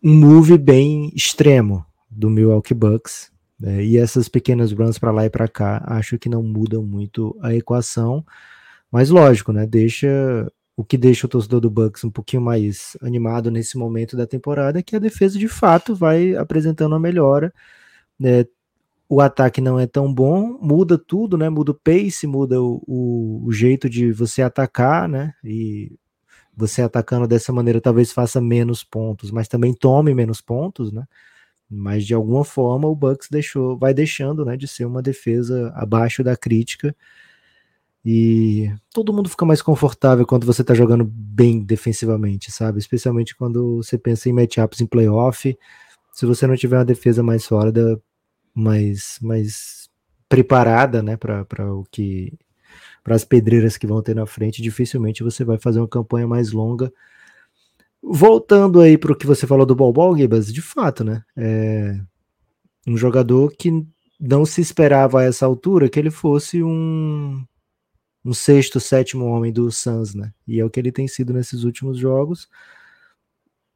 um move bem extremo do Milwaukee Bucks, né? E essas pequenas runs para lá e para cá, acho que não mudam muito a equação, mas lógico, né? Deixa o que deixa o torcedor do Bucks um pouquinho mais animado nesse momento da temporada é que a defesa de fato vai apresentando uma melhora. né? O ataque não é tão bom, muda tudo, né? Muda o pace, muda o, o- o jeito de você atacar, né? E você atacando dessa maneira talvez faça menos pontos, mas também tome menos pontos, né? Mas de alguma forma o Bucks deixou, vai deixando, né, de ser uma defesa abaixo da crítica. E todo mundo fica mais confortável quando você tá jogando bem defensivamente, sabe? Especialmente quando você pensa em matchups em playoff. Se você não tiver uma defesa mais sólida, mais, mais preparada, né, para o que para as pedreiras que vão ter na frente, dificilmente você vai fazer uma campanha mais longa. Voltando aí para o que você falou do Bol Gibas, de fato, né? É um jogador que não se esperava a essa altura que ele fosse um um sexto, sétimo homem do Suns, né? E é o que ele tem sido nesses últimos jogos.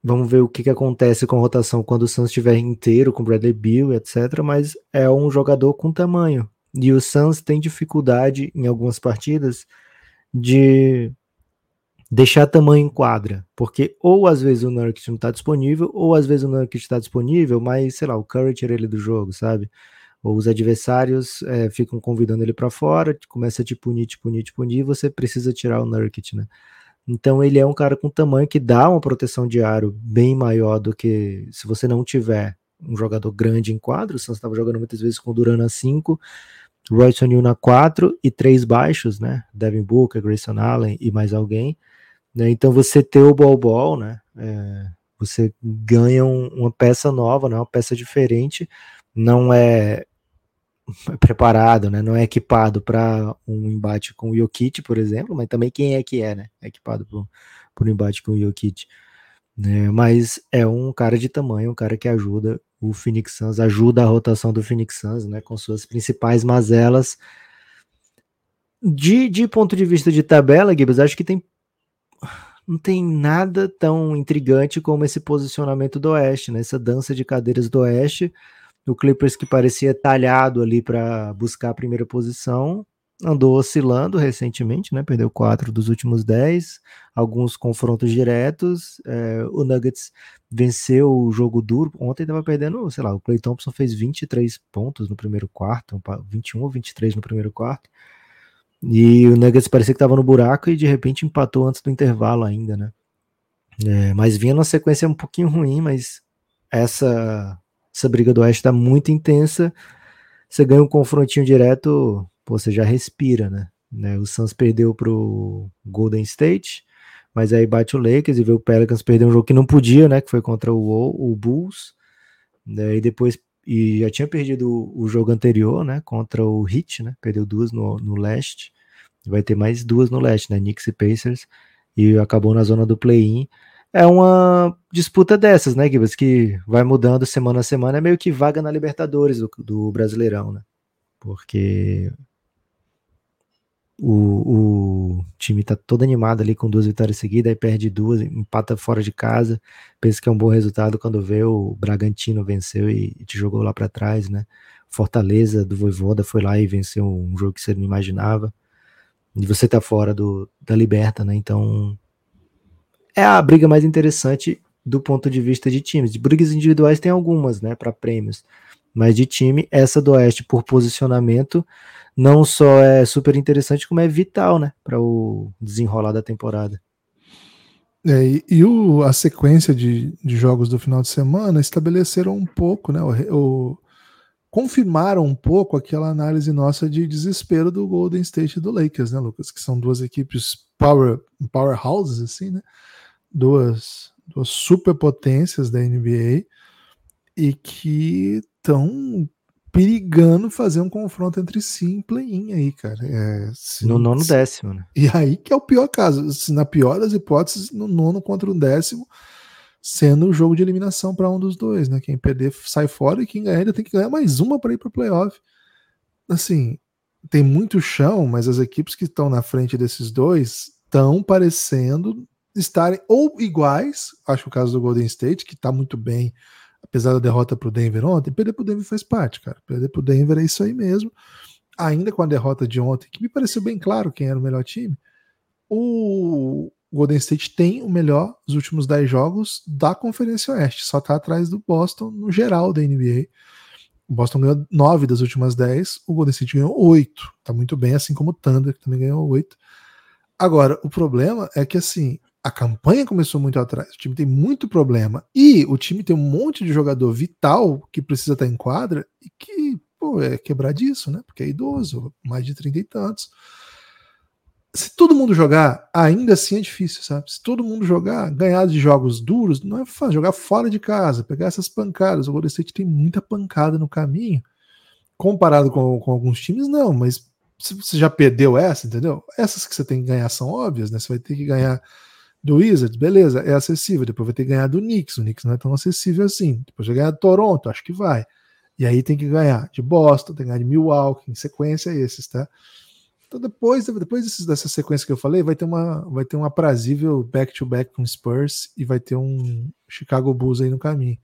Vamos ver o que, que acontece com a rotação quando o Suns estiver inteiro, com Bradley Bill, etc. Mas é um jogador com tamanho. E o Suns tem dificuldade em algumas partidas de deixar tamanho em quadra, porque ou às vezes o Nurkic não está disponível, ou às vezes o Nurkic está disponível, mas sei lá, o Curry tira ele do jogo, sabe? Ou os adversários é, ficam convidando ele para fora, começa a te punir, te punir, te punir, e você precisa tirar o Nurkic, né? Então ele é um cara com tamanho que dá uma proteção de aro bem maior do que se você não tiver um jogador grande em quadro. O Santos estava jogando muitas vezes com Duran na 5, Royce O'Neal na 4 e três baixos, né? Devin Booker, Grayson Allen e mais alguém. Né? Então você ter o ball ball, né? É, você ganha um, uma peça nova, né? uma peça diferente. Não é preparado, né? Não é equipado para um embate com o Jokic, por exemplo, mas também quem é que é, né? É equipado para um embate com o Jokic. Né? Mas é um cara de tamanho, um cara que ajuda o Phoenix Suns, ajuda a rotação do Phoenix Suns, né? Com suas principais mazelas. De, de ponto de vista de tabela, Gibbs, acho que tem não tem nada tão intrigante como esse posicionamento do Oeste, né? Essa dança de cadeiras do Oeste o Clippers que parecia talhado ali para buscar a primeira posição, andou oscilando recentemente, né? Perdeu quatro dos últimos dez, alguns confrontos diretos. É, o Nuggets venceu o jogo duro. Ontem estava perdendo, sei lá, o Clay Thompson fez 23 pontos no primeiro quarto, 21 ou 23 no primeiro quarto. E o Nuggets parecia que estava no buraco e de repente empatou antes do intervalo ainda, né? É, mas vinha numa sequência um pouquinho ruim, mas essa essa briga do Oeste tá muito intensa. Você ganha um confrontinho direto, pô, você já respira, né? né? O Suns perdeu pro Golden State, mas aí bate o Lakers e vê o Pelicans perder um jogo que não podia, né? Que foi contra o, o Bulls. Daí depois e já tinha perdido o, o, jogo anterior, né? Contra o Heat, né? Perdeu duas no, no leste. Vai ter mais duas no leste, né? Knicks e Pacers. E acabou na zona do play-in é uma disputa dessas, né, Gibas, que vai mudando semana a semana, é meio que vaga na Libertadores do, do Brasileirão, né? Porque o, o, time tá todo animado ali com duas vitórias seguidas, aí perde duas, empata fora de casa, pensa que é um bom resultado quando vê o Bragantino venceu e, e te jogou lá para trás, né? Fortaleza do Voivoda foi lá e venceu um jogo que você não imaginava. E você tá fora do, da Liberta, né? Então é a briga mais interessante do ponto de vista de times. De brigas individuais tem algumas, né, para prêmios. Mas de time, essa do Oeste por posicionamento não só é super interessante, como é vital, né, para o desenrolar da temporada. É, e, e o, a sequência de, de, jogos do final de semana estabeleceram um pouco, né, o, o, confirmaram um pouco aquela análise nossa de desespero do Golden State e do Lakers, né, Lucas? Que são duas equipes power, powerhouses, assim, né? Duas, duas superpotências da NBA e que estão perigando fazer um confronto entre si em play-in aí, cara. É, se, no nono décimo, né? E aí que é o pior caso. Se na pior das hipóteses, no nono contra um décimo, sendo o jogo de eliminação para um dos dois, né? Quem perder sai fora e quem ganhar ainda tem que ganhar mais uma para ir para o playoff. Assim, tem muito chão, mas as equipes que estão na frente desses dois estão parecendo estarem ou iguais, acho o caso do Golden State, que está muito bem, apesar da derrota para o Denver ontem, perder para o Denver faz parte, cara. Perder para o Denver é isso aí mesmo. Ainda com a derrota de ontem, que me pareceu bem claro quem era o melhor time, o Golden State tem o melhor dos últimos 10 jogos da Conferência Oeste, só está atrás do Boston no geral da NBA. O Boston ganhou 9 das últimas 10, o Golden State ganhou 8. Tá muito bem, assim como o Thunder, que também ganhou 8. Agora, o problema é que assim, a campanha começou muito atrás. O time tem muito problema. E o time tem um monte de jogador vital que precisa estar em quadra e que, pô, é quebrar disso, né? Porque é idoso, mais de 30 e tantos. Se todo mundo jogar, ainda assim é difícil, sabe? Se todo mundo jogar, ganhar de jogos duros, não é fácil. Jogar fora de casa, pegar essas pancadas. O Golden State tem muita pancada no caminho. Comparado com, com alguns times, não, mas você já perdeu essa, entendeu? Essas que você tem que ganhar são óbvias, né? Você vai ter que ganhar do Wizards, beleza, é acessível. Depois vai ter que ganhar do Knicks. O Knicks não é tão acessível assim. Depois vai ganhar do Toronto, acho que vai. E aí tem que ganhar de Boston, tem que ganhar de Milwaukee, em sequência esses, tá? Então depois, depois desses- dessa sequência que eu falei, vai ter uma, vai ter um aprazível back-to-back com Spurs e vai ter um Chicago Bulls aí no caminho.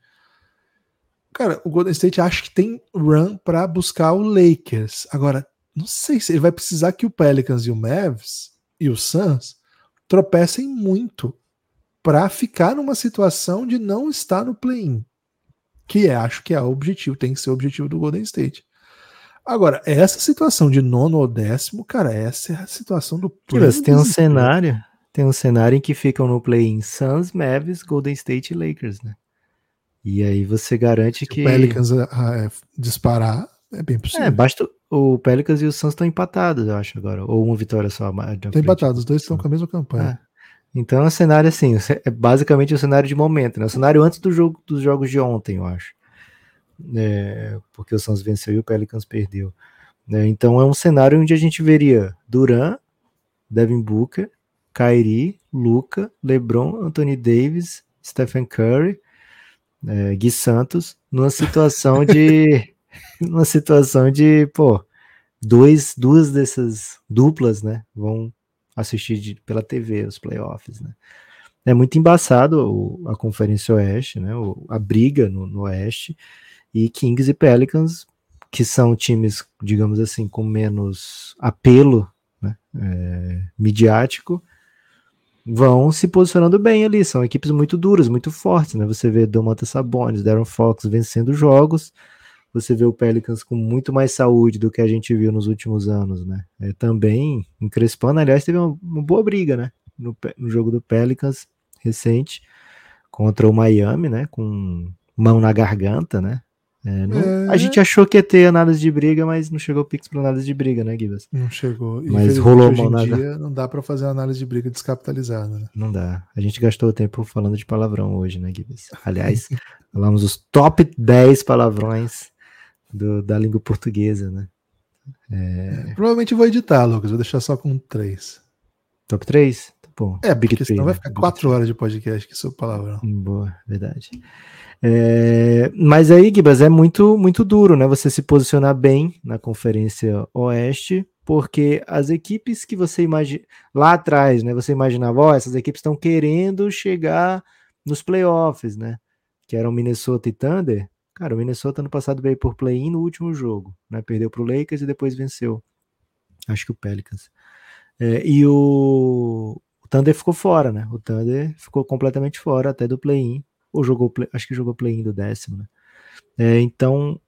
Cara, o Golden State acho que tem run para buscar o Lakers. Agora, não sei se ele vai precisar que o Pelicans e o Mavs e o Suns tropecem muito para ficar numa situação de não estar no play-in. Que é, acho que é o objetivo, tem que ser o objetivo do Golden State. Agora, essa situação de nono ou décimo, cara, essa é a situação do Kibas, tem um cenário, tem um cenário em que ficam no play-in Suns, Mavs, Golden State e Lakers, né? E aí você garante que o Pelicans ah, ah, disparar, é bem possível. É, basta o Pelicans e o Suns estão empatados, eu acho agora, ou uma vitória só. Estão empatados, os dois estão com a mesma campanha. Então é um cenário assim, é basicamente o cenário de momento, né? O cenário antes do jogo dos jogos de ontem, eu acho. É, porque o Suns venceu e o Pelicans perdeu. né? Então é um cenário onde a gente veria Duran, Devin Booker, Kyrie, Luca, LeBron, Anthony Davis, Stephen Curry, é, Gui Santos, numa situação de numa situação de, pô, dois, duas dessas duplas, né, vão assistir de- pela TV os playoffs, né. É muito embaçado o- a Conferência Oeste, né, o- a briga no, no Oeste, e Kings e Pelicans, que são times, digamos assim, com menos apelo né, é, midiático, vão se posicionando bem ali. São equipes muito duras, muito fortes, né? Você vê Domantas Sabonis, Darren Fox vencendo jogos, você vê o Pelicans com muito mais saúde do que a gente viu nos últimos anos, né? É, também, encrespando, aliás, teve uma, uma boa briga, né? No, no jogo do Pelicans recente contra o Miami, né? Com mão na garganta, né? É, não- É. A gente achou que ia ter análise de briga, mas não chegou o Pix para análise de briga, né, Gibas? Não chegou. Mas rolou em mão na- dia não dá pra fazer análise de briga descapitalizada. Né? Não dá. A gente gastou tempo falando de palavrão hoje, né, Gibas? Aliás, falamos os top 10 palavrões do- da língua portuguesa, né? Provavelmente eu vou editar, Lucas. Vou deixar só com três. Top 3? Tá bom. É, Big porque senão Three, vai né? ficar quatro horas de podcast que seu palavrão. Boa, verdade. É, mas aí, Gibas, é muito, muito duro, né? Você se posicionar bem na Conferência Oeste, porque as equipes que você imagina lá atrás, né? Você imaginava, ó, essas equipes estão querendo chegar nos playoffs, né? Que eram Minnesota e Thunder. Cara, o Minnesota ano passado veio por play-in no último jogo, né? Perdeu para o Lakers e depois venceu. Acho que o Pelicans. É, e o, o Thunder ficou fora, né? O Thunder ficou completamente fora até do play-in. Ou jogou, play- acho que jogou play-in do décimo, né? É, então,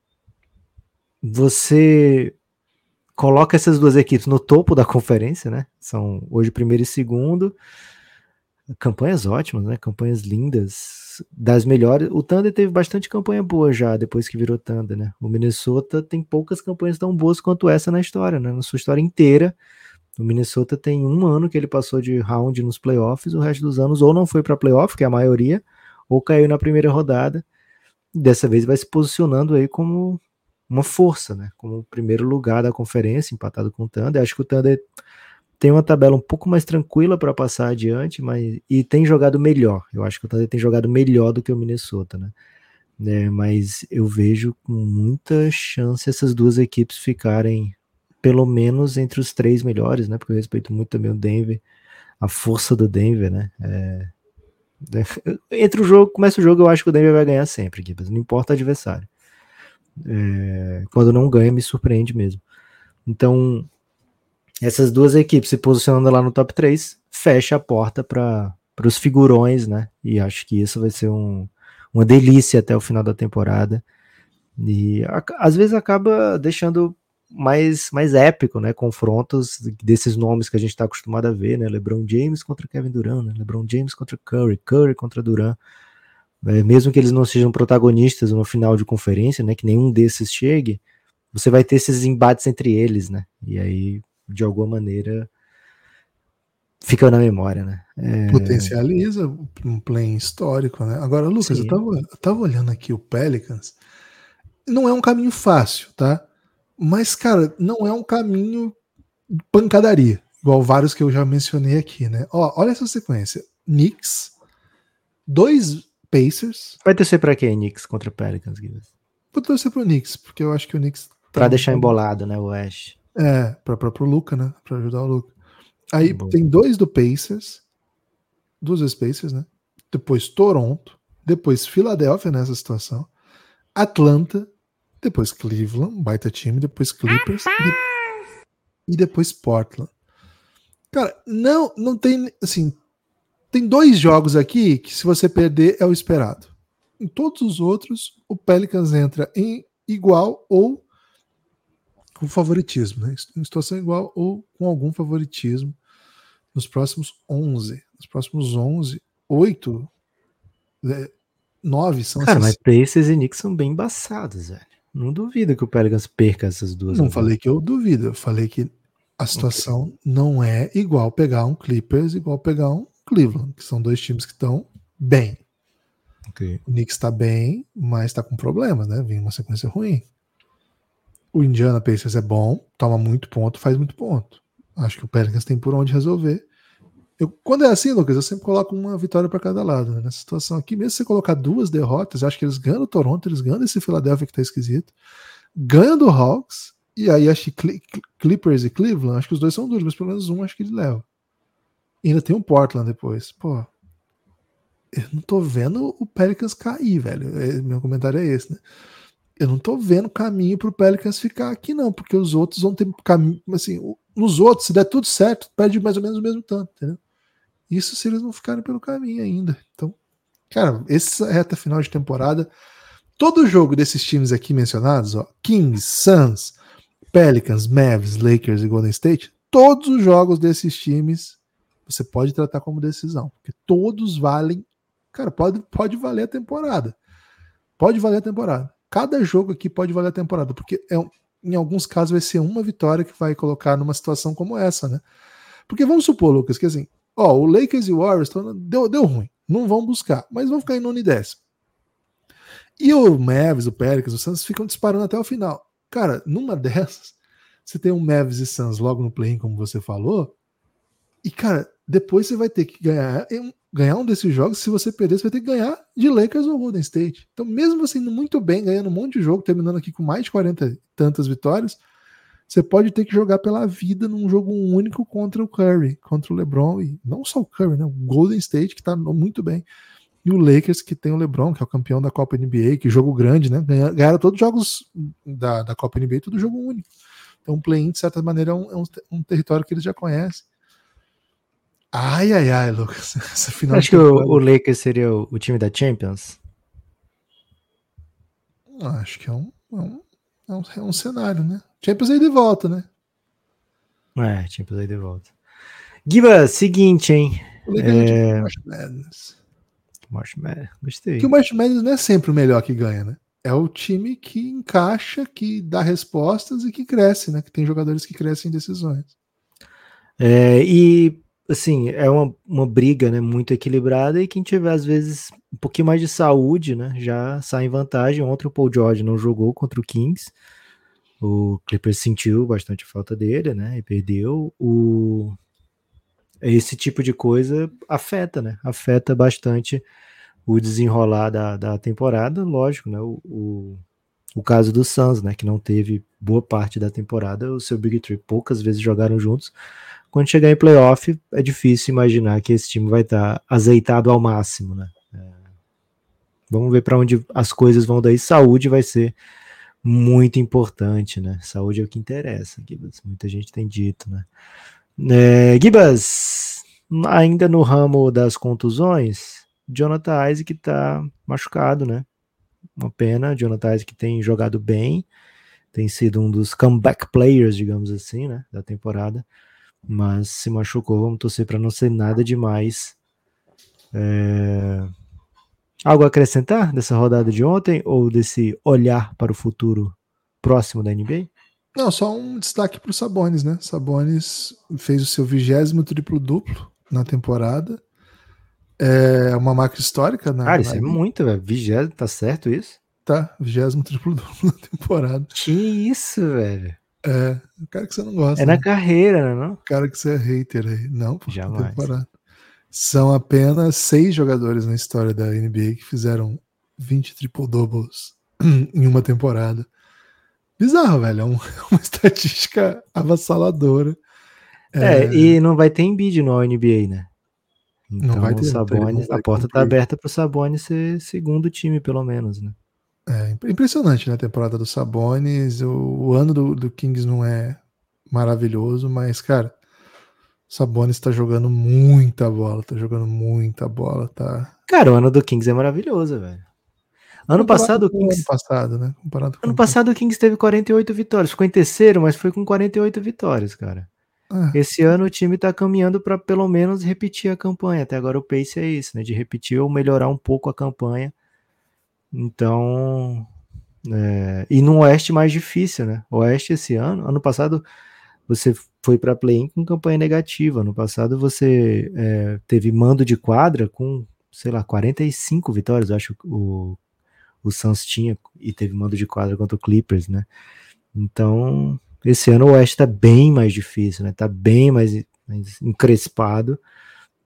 você coloca essas duas equipes no topo da conferência, né? São hoje primeiro e segundo. Campanhas ótimas, né? Campanhas lindas, das melhores. O Thunder teve bastante campanha boa já depois que virou Thunder, né? O Minnesota tem poucas campanhas tão boas quanto essa na história, né? Na sua história inteira. O Minnesota tem um ano que ele passou de round nos playoffs, o resto dos anos ou não foi para playoff, que é a maioria, ou caiu na primeira rodada. Dessa vez vai se posicionando aí como uma força, né? Como o primeiro lugar da conferência, empatado com o Thunder. Acho que o Thunder tem uma tabela um pouco mais tranquila para passar adiante, mas e tem jogado melhor. Eu acho que o Thunder tem jogado melhor do que o Minnesota, né? É, mas eu vejo com muita chance essas duas equipes ficarem pelo menos entre os três melhores, né? Porque eu respeito muito também o Denver, a força do Denver, né? É, entre o jogo, começa o jogo, eu acho que o Denver vai ganhar sempre, Gibbs, não importa o adversário. É, quando não ganha, me surpreende mesmo. Então, essas duas equipes se posicionando lá no top 3, fecha a porta para os figurões, né? E acho que isso vai ser um, uma delícia até o final da temporada. E a- às vezes acaba deixando mais, mais épico, né? Confrontos desses nomes que a gente está acostumado a ver, né? LeBron James contra Kevin Durant, né? LeBron James contra Curry, Curry contra Durant. É, mesmo que eles não sejam protagonistas no final de conferência, né? Que nenhum desses chegue, você vai ter esses embates entre eles, né? E aí, de alguma maneira, fica na memória, né? É, Potencializa um play histórico, né? Agora, Lucas, Sim. eu tava, eu tava olhando aqui o Pelicans. Não é um caminho fácil, tá? Mas, cara, não é um caminho pancadaria, igual vários que eu já mencionei aqui, né? Ó, olha essa sequência: Knicks, dois Pacers. Vai torcer pra quem, Knicks contra Pelicans, Guilherme? Vou torcer pro Knicks, porque eu acho que o Knicks. tá- Pra deixar embolado, né, o West. É, para o Luca, né? Para ajudar o Luca. Aí Bom. tem dois do Pacers, duas vezes Pacers, né? Depois Toronto, depois Filadélfia nessa situação, Atlanta, depois Cleveland, um baita time, depois Clippers de- e depois Portland. Cara, não, não tem assim, tem dois jogos aqui que se você perder é o esperado. Em todos os outros, o Pelicans entra em igual ou com favoritismo, né? Em situação igual ou com algum favoritismo nos próximos 11. Nos próximos 11, 8, 9 são Cara, mas. Pacers e Knicks são bem embaçados, velho. Não duvido que o Pelicans perca essas duas. Não agora. falei que eu duvido, eu falei que a situação não é igual pegar um Clippers igual pegar um Cleveland, que são dois times que estão bem. Ok. O Knicks está bem, mas está com problemas, né? Vem uma sequência ruim. O Indiana Pacers é bom, toma muito ponto, faz muito ponto. Acho que o Pelicans tem por onde resolver. Eu, quando é assim, Lucas, eu sempre coloco uma vitória para cada lado. né? Nessa situação aqui, mesmo se você colocar duas derrotas, acho que eles ganham o Toronto, eles ganham esse Philadelphia que tá esquisito, ganham do Hawks, e aí acho que Cli- Cli- Clippers e Cleveland, acho que os dois são duros, mas pelo menos um acho que ele leva. E ainda tem um Portland depois. Pô, eu não tô vendo o Pelicans cair, velho. É, meu comentário é esse, né? Eu não tô vendo caminho pro Pelicans ficar aqui, não, porque os outros vão ter caminho. Assim, o- nos outros, se der tudo certo, perde mais ou menos o mesmo tanto, entendeu? Isso se eles não ficarem pelo caminho ainda. Então, cara, essa reta final de temporada, todo jogo desses times aqui mencionados, ó, Kings, Suns, Pelicans, Mavs, Lakers e Golden State, todos os jogos desses times você pode tratar como decisão, porque todos valem Cara, pode, pode valer a temporada. Pode valer a temporada. Cada jogo aqui pode valer a temporada, porque é em alguns casos vai ser uma vitória que vai colocar numa situação como essa, né? Porque vamos supor, Lucas, que assim, ó, o Lakers e o Warriors tão- deu, deu ruim, não vão buscar, mas vão ficar em nono e décimo. E o Mavs, o Pelicans, o Suns ficam disparando até o final. Cara, numa dessas, você tem um Mavs e Suns logo no play como você falou, e cara, depois você vai ter que ganhar um, ganhar um desses jogos. Se você perder, você vai ter que ganhar de Lakers ou Golden State. Então, mesmo você indo muito bem, ganhando um monte de jogo, terminando aqui com mais de 40 e tantas vitórias, você pode ter que jogar pela vida num jogo único contra o Curry, contra o LeBron, e não só o Curry, né? O Golden State, que tá muito bem. E o Lakers, que tem o LeBron, que é o campeão da Copa NBA, que jogo grande, né? Ganha- Ganharam todos os jogos da, da Copa NBA, tudo jogo único. Então, o play-in, de certa maneira, é um, é um território que eles já conhecem. Ai, ai, ai, Lucas. Essa final Acho que o, o Lakers seria o, o time da Champions. Acho que é um, é um, é um, é um cenário, né? Champions aí de volta, né? É, Champions aí de volta. Giba, seguinte, hein? O legal é... É... de March Madness. March Madness, Gostei. Que o March Madness não é sempre o melhor que ganha, né? É o time que encaixa, que dá respostas e que cresce, né? Que tem jogadores que crescem em decisões. É, e assim, é uma, uma briga né, muito equilibrada e quem tiver, às vezes, um pouquinho mais de saúde, né? Já sai em vantagem. Ontem o Paul George não jogou contra o Kings. O Clippers sentiu bastante falta dele, né? E perdeu. O... Esse tipo de coisa afeta, né? Afeta bastante o desenrolar da, da temporada, lógico, né? O, o, o caso do Suns, né? Que não teve boa parte da temporada, o seu Big Three poucas vezes jogaram juntos. Quando chegar em playoff, é difícil imaginar que esse time vai estar azeitado ao máximo, né? É, Vamos ver para onde as coisas vão daí. Saúde vai ser muito importante, né? Saúde é o que interessa, Gibas. Muita gente tem dito, né? É, Gibas, ainda no ramo das contusões, Jonathan Isaac tá machucado, né? Uma pena, Jonathan Isaac tem jogado bem, tem sido um dos comeback players, digamos assim, né? Da temporada, mas se machucou, vamos torcer para não ser nada demais. É... Algo a acrescentar dessa rodada de ontem ou desse olhar para o futuro próximo da NBA? Não, só um destaque para o Sabonis, né? Sabonis fez o seu vigésimo triplo-duplo na temporada. É uma marca histórica, né? Cara, isso é muito, velho. Vigésimo, tá certo isso? Tá, vigésimo triplo-duplo na temporada. Que isso, velho. É, o cara que você não gosta. É na né? carreira, né? Não? O cara que você é hater aí. Não, pô, Jamais. temporada. São apenas seis jogadores na história da NBA que fizeram 20 triple-doubles em uma temporada. bizarro, velho. É um- uma estatística avassaladora. É, e não vai ter Embiid no NBA, né? Então Não vai ter, o então ele não Sabonis, a porta tá cumprir. aberta pro Sabonis ser segundo time, pelo menos, né? É imp- impressionante, né? A temporada do Sabonis. O, o ano do, do Kings não é maravilhoso, mas, cara, o Sabonis tá jogando muita bola, tá jogando muita bola, tá. Cara, o ano do Kings é maravilhoso, velho. Ano Comparado passado o Kings Ano passado, né? Comparado com Ano passado o Kings teve 48 vitórias. Ficou em terceiro, mas foi com 48 vitórias, cara. Ah, Esse ano o time tá caminhando para pelo menos repetir a campanha. Até agora o pace é isso, né? De repetir ou melhorar um pouco a campanha. Então. é, E no Oeste mais difícil, né? Oeste esse ano, ano passado você foi para play-in com campanha negativa. Ano passado você é, teve mando de quadra com, sei lá, 45 vitórias. Acho que o, o Suns tinha e teve mando de quadra contra o Clippers, né? Então, esse ano o Oeste tá bem mais difícil, né? Tá bem mais, mais encrespado.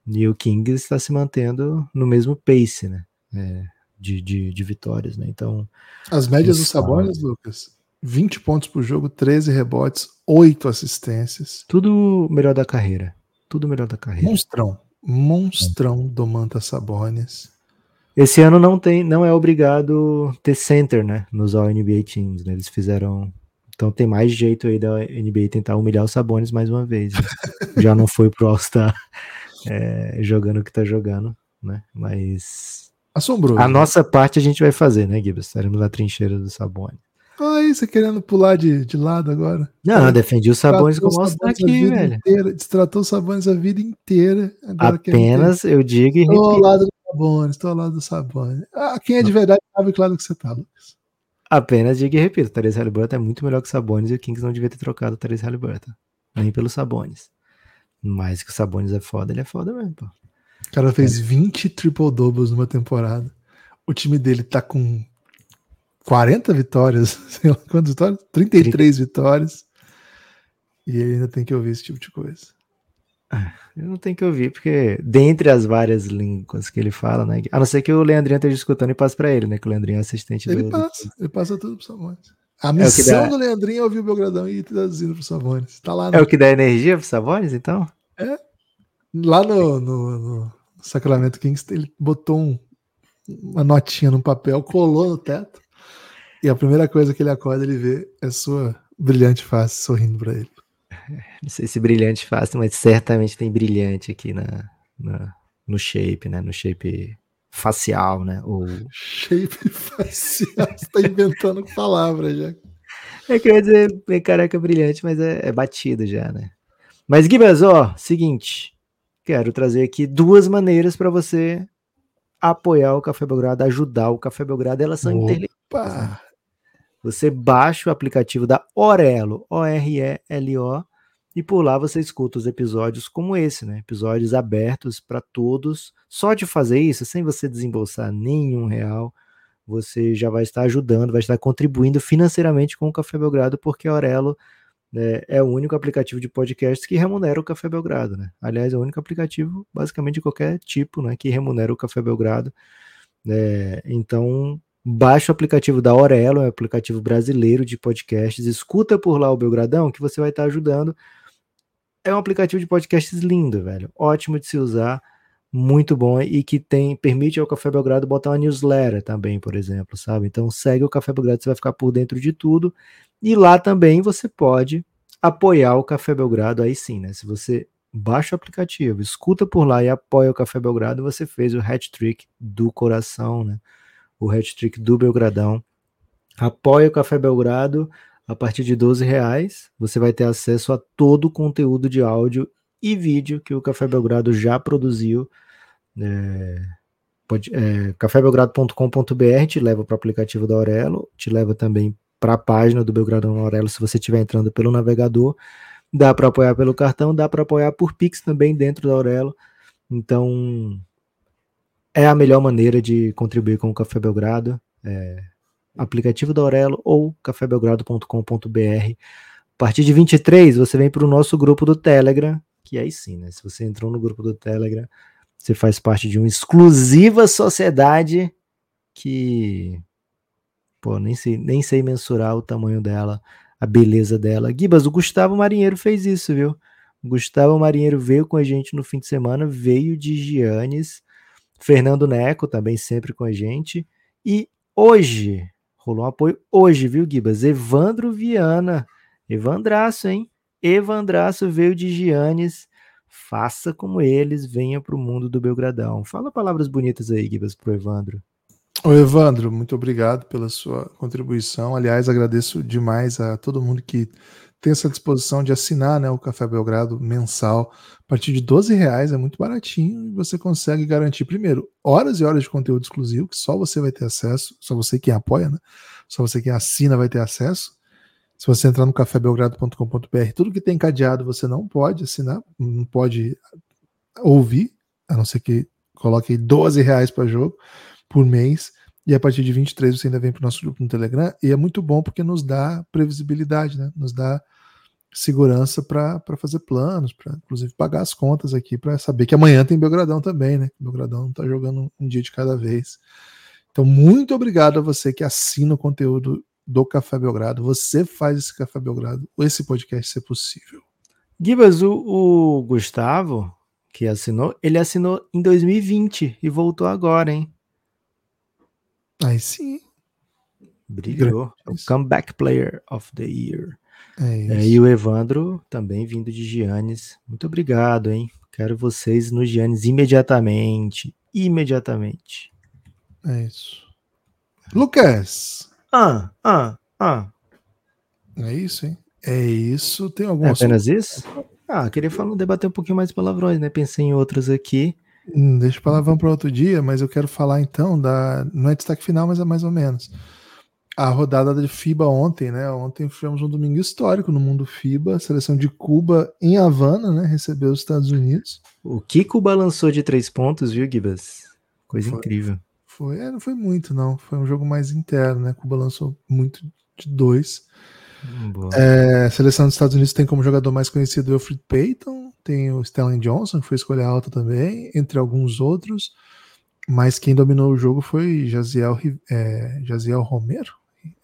E o Kings está se mantendo no mesmo pace, né? É, de, de, de vitórias, né? Então, As médias do Isso. Sabonis, Lucas: 20 pontos por jogo, 13 rebotes, 8 assistências. tudo melhor da carreira. Tudo melhor da carreira. Monstrão. Monstrão do Manta Sabonis. Esse ano não tem, não é obrigado ter center, né? Nos All NBA Teams, né? Eles fizeram. Então tem mais jeito aí da NBA tentar humilhar os Sabonis mais uma vez. né? Já não foi pro All-Star é, jogando o que tá jogando, né? Mas Assombroso. a nossa parte a gente vai fazer, né, Gibbs? Estaremos na trincheira do Sabonis. Aí, você querendo pular de, de lado agora. Não, eu defendi os Sabonis como os All-Star aqui, velho. Inteira, destratou os Sabonis a vida inteira. Apenas eu digo e Tô ao repito. lado do Sabonis, tô ao lado do Sabonis. Ah, quem é de verdade sabe claro que você tá, Lucas. Apenas digo e repito, o Therese Halliburton é muito melhor que o Sabonis e o Kings não devia ter trocado o Therese Halliburton. Nem pelo Sabonis. Mas que o Sabonis é foda, ele é foda mesmo, pô. O cara fez 20 triple-doubles numa temporada. O time dele tá com 40 vitórias, sei lá quantas vitórias? 33 vitórias. E ele ainda tem que ouvir esse tipo de coisa. Eu não tenho que ouvir, porque dentre as várias línguas que ele fala, né? A não ser que o Leandrinho esteja escutando e passe pra ele, né? Que o Leandrinho é assistente Ele do. passa, ele passa tudo pro Sabonis. A que missão dá- do Leandrinho é ouvir o Belgradão e ir traduzindo pro Sabonis. Tá lá no, É o que dá energia pro Sabonis, então? Lá no, no- no Sacramento Kings, ele botou um- uma notinha no papel, colou no teto. E a primeira coisa que ele acorda, ele vê é sua brilhante face sorrindo pra ele. Não sei se brilhante fácil, mas certamente tem brilhante aqui na, na- no shape, né? No shape facial, né? Ou Shape facial. Você tá inventando palavras já. É que eu ia dizer é careca brilhante, mas é, é batido já, né? Mas, Gibas, ó, seguinte. Quero trazer aqui duas maneiras para você apoiar o Café Belgrado, ajudar o Café Belgrado. Elas são interligadas. Você baixa o aplicativo da Orelo, O-R-E-L-O, e por lá você escuta os episódios como esse, né? Episódios abertos para todos. Só de fazer isso, sem você desembolsar nenhum real, você já vai estar ajudando, vai estar contribuindo financeiramente com o Café Belgrado, porque a Aurelo né, é o único aplicativo de podcast que remunera o Café Belgrado, né? Aliás, é o único aplicativo, basicamente, de qualquer tipo, né, que remunera o Café Belgrado. né? então, baixa o aplicativo da Aurelo, é um aplicativo brasileiro de podcasts, escuta por lá o Belgradão, que você vai estar ajudando. É um aplicativo de podcasts lindo, velho. Ótimo de se usar muito bom e que tem permite ao Café Belgrado botar uma newsletter também, por exemplo, sabe? Então segue o Café Belgrado, você vai ficar por dentro de tudo. E lá também você pode apoiar o Café Belgrado, aí sim, né? Se você baixa o aplicativo, escuta por lá e apoia o Café Belgrado, você fez o hat-trick do coração, né? O hat-trick do Belgradão. Apoia o Café Belgrado a partir de 12 reais. Você vai ter acesso a todo o conteúdo de áudio e vídeo que o Café Belgrado já produziu. É, pode, é, cafébelgrado.com.br te leva para o aplicativo da Aurelo, te leva também para a página do Belgradão Aurelo se você estiver entrando pelo navegador. Dá para apoiar pelo cartão, dá para apoiar por Pix também dentro da Aurelo. Então, é a melhor maneira de contribuir com o Café Belgrado. É, aplicativo da Aurelo ou cafébelgrado.com.br. A partir de 23, você vem para o nosso grupo do Telegram, que aí sim, né? Se você entrou no grupo do Telegram, você faz parte de uma exclusiva sociedade que pô, nem sei, nem sei mensurar o tamanho dela, a beleza dela. Gibas, o Gustavo Marinheiro fez isso, viu? O Gustavo Marinheiro veio com a gente no fim de semana, veio de Giannis, Fernando Neco também sempre com a gente. E hoje, rolou um apoio hoje, viu, Gibas? Evandro Viana, Evandraço, hein? Evandraço veio de Giannis. Faça como eles, venha para o mundo do Belgradão. Fala palavras bonitas aí, Gibas, pro Evandro. Ô Evandro, muito obrigado pela sua contribuição. Aliás, agradeço demais a todo mundo que tem essa disposição de assinar né, o Café Belgrado mensal. A partir de 12 reais é muito baratinho e você consegue garantir, primeiro, horas e horas de conteúdo exclusivo, que só você vai ter acesso, só você quem apoia, né? Só você quem assina vai ter acesso. Se você entrar no cafébelgrado.com.br, tudo que tem cadeado você não pode assinar, não pode ouvir, a não ser que coloque 12 reais para jogo por mês. E a partir de 23 você ainda vem para o nosso grupo no Telegram. E é muito bom porque nos dá previsibilidade, né? Nos dá segurança para fazer planos, para inclusive pagar as contas aqui, para saber que amanhã tem Belgradão também, né? Belgradão está jogando um dia de cada vez. Então, muito obrigado a você que assina o conteúdo do Café Belgrado. Você faz esse Café Belgrado, esse podcast ser possível. Gibas, o, o Gustavo, que assinou, ele assinou em 2020 e voltou agora, hein? Aí sim. Brilhou. É o Comeback Player of the Year. É. É, e o Evandro também vindo de Giannis. Muito obrigado, hein? Quero vocês no Giannis imediatamente. Imediatamente. É isso. Lucas. Ah, ah, ah. É isso, hein? É isso. Tem algum É apenas isso? Ah, queria falar, debater um pouquinho mais palavrões, né? Pensei em outros aqui. Hum, Deixa o palavrão para outro dia, mas eu quero falar então da. Não é destaque final, mas é mais ou menos. A rodada de FIBA ontem, né? Ontem tivemos um domingo histórico no mundo FIBA. A seleção de Cuba em Havana, né? Recebeu os Estados Unidos. O Kiko balançou de três pontos, viu, Gibas? Coisa Foi. incrível. Foi, é, não foi muito, não. Foi um jogo mais interno, né? Cuba lançou muito de dois. Hum. É, a seleção dos Estados Unidos tem como jogador mais conhecido o Alfred Payton, tem o Stanley Johnson, que foi escolha alta também, entre alguns outros. Mas quem dominou o jogo foi Jaziel, é, Jaziel Romero.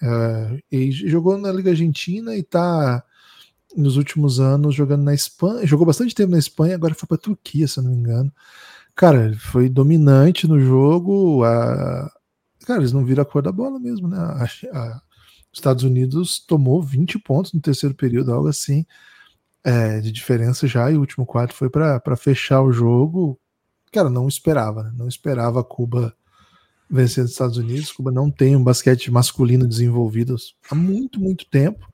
É, e jogou na Liga Argentina e tá nos últimos anos jogando na Espanha. Jogou bastante tempo na Espanha, agora foi para Turquia, se eu não me engano. Cara, ele foi dominante no jogo. A... Cara, eles não viram a cor da bola mesmo, né? A- a- os Estados Unidos tomou 20 pontos no terceiro período, algo assim, é, de diferença já, e o último quarto foi para fechar o jogo. Cara, não esperava, né? Não esperava Cuba vencer os Estados Unidos. Cuba não tem um basquete masculino desenvolvido há muito, muito tempo.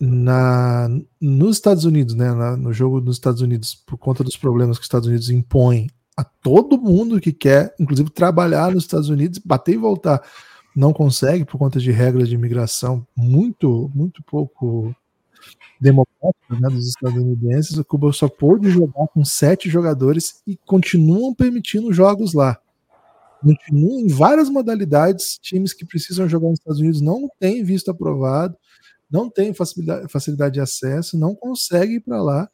Na, nos Estados Unidos, né? na- no jogo nos Estados Unidos, por conta dos problemas que os Estados Unidos impõem a todo mundo que quer, inclusive trabalhar nos Estados Unidos, bater e voltar, não consegue por conta de regras de imigração muito, muito pouco democráticas né, dos estadunidenses. O Cuba só pôde jogar com sete jogadores e continuam permitindo jogos lá. Continuam em várias modalidades. Times que precisam jogar nos Estados Unidos não têm visto aprovado, não têm facilidade, facilidade de acesso, não conseguem ir para lá.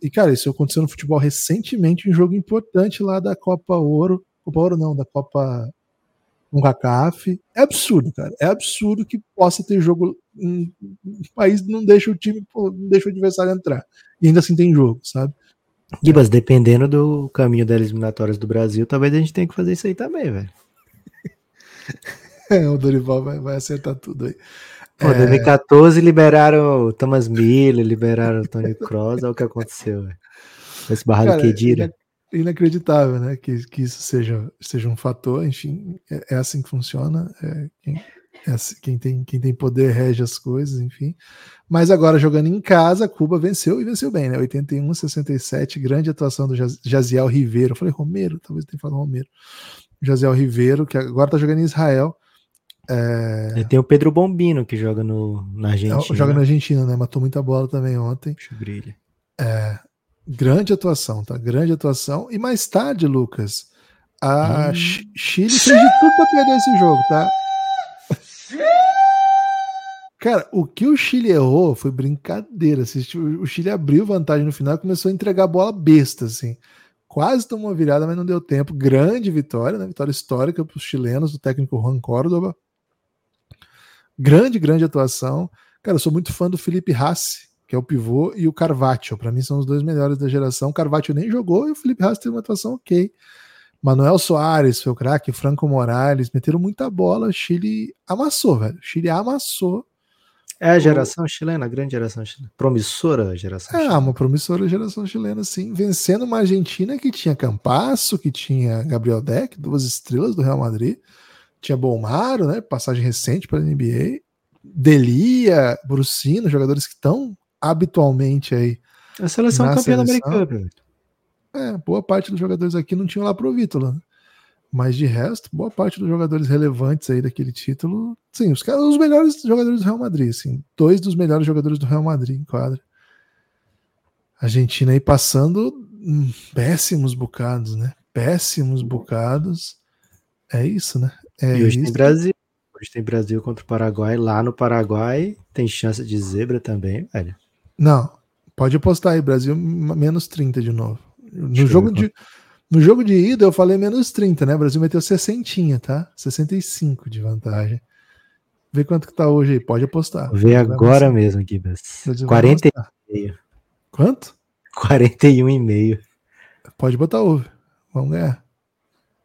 E, cara, isso aconteceu no futebol recentemente, um jogo importante lá da Copa Ouro. Copa Ouro não, da Copa CONCACAF. É absurdo, cara. É absurdo que possa ter jogo. Um país não deixa o time, não deixa o adversário entrar. E ainda assim tem jogo, sabe? Gibas, dependendo do caminho das eliminatórias do Brasil, talvez a gente tenha que fazer isso aí também, velho. É, o Dorival vai, vai acertar tudo aí. Pô, 2014 liberaram o Thomas Miller, liberaram o Tony Cross, olha o que aconteceu, velho. Esse barrado Cara, Kedira. ina- inacreditável, né? Que, que isso seja, seja um fator, enfim, é, é assim que funciona. é quem, é assim- quem tem, quem tem poder rege as coisas, enfim. Mas agora jogando em casa, Cuba venceu e venceu bem, né? 81 a 67, grande atuação do Jaz- Jaziel Ribeiro. Eu falei Romero, talvez tenha falado Romero. Jaziel Ribeiro, que agora tá jogando em Israel. É, Tem o Pedro Bombino que joga no, na Argentina. joga na Argentina, né? Matou muita bola também ontem. Brilha. Grande atuação, tá? Grande atuação. E mais tarde, Lucas, a Hum. Chi- Chile fez de tudo pra perder esse jogo, tá? Cara, o que o Chile errou foi brincadeira. O Chile abriu vantagem no final e começou a entregar a bola besta, assim. Quase tomou uma virada, mas não deu tempo. Grande vitória, né? Vitória histórica para os chilenos, do técnico Juan Córdoba. Grande, grande atuação. Cara, eu sou muito fã do Felipe Rassi, que é o pivô, e o Carvalho. Para mim são os dois melhores da geração. O Carvalho nem jogou e o Felipe Rassi teve uma atuação ok. Manuel Soares foi o craque, Franco Morales, meteram muita bola. Chile amassou, velho. Chile amassou. É a geração chilena, a grande geração chilena. Promissora geração É, chilena. uma promissora geração chilena, sim. Vencendo uma Argentina que tinha Campasso, que tinha Gabriel Deck, duas estrelas do Real Madrid. Tinha Bolmaro, né? Passagem recente para a NBA. Delia, Brucino, jogadores que estão habitualmente aí. A seleção campeã da velho. É, boa parte dos jogadores aqui não tinham lá pro Vítola, né? Mas de resto, boa parte dos jogadores relevantes aí daquele título, sim, os caras, os melhores jogadores do Real Madrid, assim, dois dos melhores jogadores do Real Madrid em quadra. Argentina aí passando hum, péssimos bocados, né? Péssimos bocados. É isso, né? É E hoje isso. tem Brasil. Hoje tem Brasil contra o Paraguai. Lá no Paraguai tem chance de zebra também, velho. Não, pode apostar aí, Brasil menos 30 de novo. No Deixa jogo, de, no jogo de ida eu falei menos 30, né? O Brasil meteu 60, tá? 65 de vantagem. Vê quanto que tá hoje aí, pode apostar. Vai agora apostar. mesmo, Gibas. Brasil vai 40 apostar. Quanto? 41,5. Pode botar over. Vamos ganhar.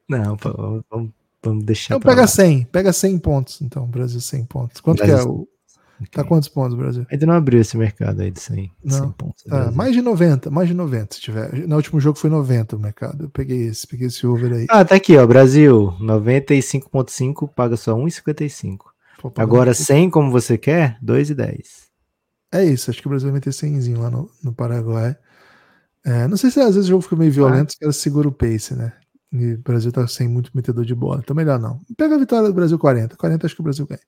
Não, vamos, vamos, vamos deixar Então pega lá. 100, pega 100 pontos, então, Brasil 100 pontos. Quanto Brasil que é o... Tá quantos pontos, Brasil? Ainda não abriu esse mercado aí de 100, Não. 100 pontos. Brasil. mais de 90, mais de 90 se tiver. No último jogo foi 90 o mercado. Eu peguei esse, peguei esse over aí. Ah, tá aqui, ó. Brasil, 95,5 paga só 1,55. Pô, pagou Agora um pouco. 100 como você quer, 2,10. É isso, acho que o Brasil vai meter 100 lá no, no Paraguai. É, não sei se às vezes o jogo fica meio violento, os caras seguram o pace, né? E o Brasil tá sem muito metedor de bola, então melhor não. Pega a vitória do Brasil 40. 40 acho que o Brasil ganha.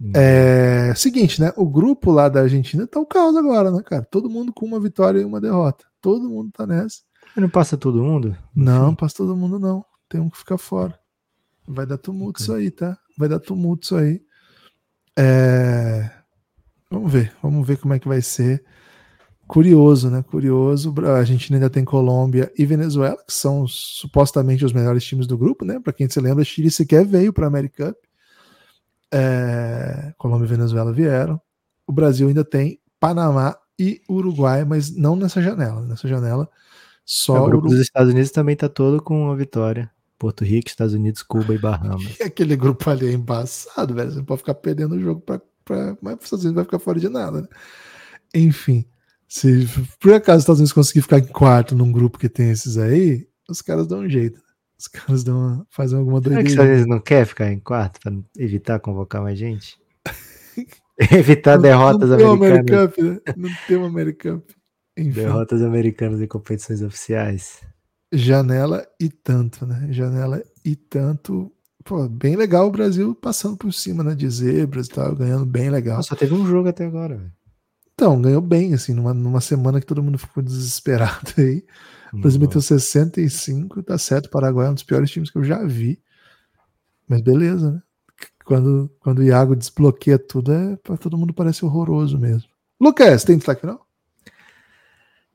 Hum. É, seguinte, né? O grupo lá da Argentina tá o caos agora, né, cara? Todo mundo com uma vitória e uma derrota. Todo mundo tá nessa. Não passa todo mundo? Não, passa todo mundo não. Tem um que ficar fora. Vai dar tumulto Ok. isso aí, tá? Vai dar tumulto isso aí. É, Vamos ver, vamos ver como é que vai ser. Curioso, né? Curioso. A Argentina ainda tem Colômbia e Venezuela, que são supostamente os melhores times do grupo, né? Para quem se lembra, Chile sequer veio para a America Cup. É, Colômbia e Venezuela vieram. O Brasil ainda tem Panamá e Uruguai, mas não nessa janela. Nessa janela, só o grupo dos Estados Unidos também tá todo com uma vitória. Porto Rico, Estados Unidos, Cuba e Bahamas. E aquele grupo ali é embaçado, velho. Você não pode ficar perdendo o jogo pra. pra mas os Estados Unidos vai ficar fora de nada, né? Enfim, se por acaso os Estados Unidos conseguir ficar em quarto num grupo que tem esses aí, os caras dão um jeito. Os caras dão uma, fazem alguma Será que doideira. Unidos não quer ficar em quarto para evitar convocar mais gente? evitar derrotas não tem uma americanas. American né? Não tem uma American. Enfim, Derrotas americanas em competições oficiais. janela e tanto, né? Janela e tanto. Pô, bem legal o Brasil passando por cima, né? De zebras e tal, ganhando bem legal. Só teve um jogo até agora, velho. Então, ganhou bem, assim, numa, numa semana que todo mundo ficou desesperado aí. O Brasil meteu 65, tá certo. O Paraguai é um dos piores times que eu já vi. Mas beleza, né? Quando, quando o Iago desbloqueia tudo, é para todo mundo parece horroroso mesmo. Lucas, tem destaque final?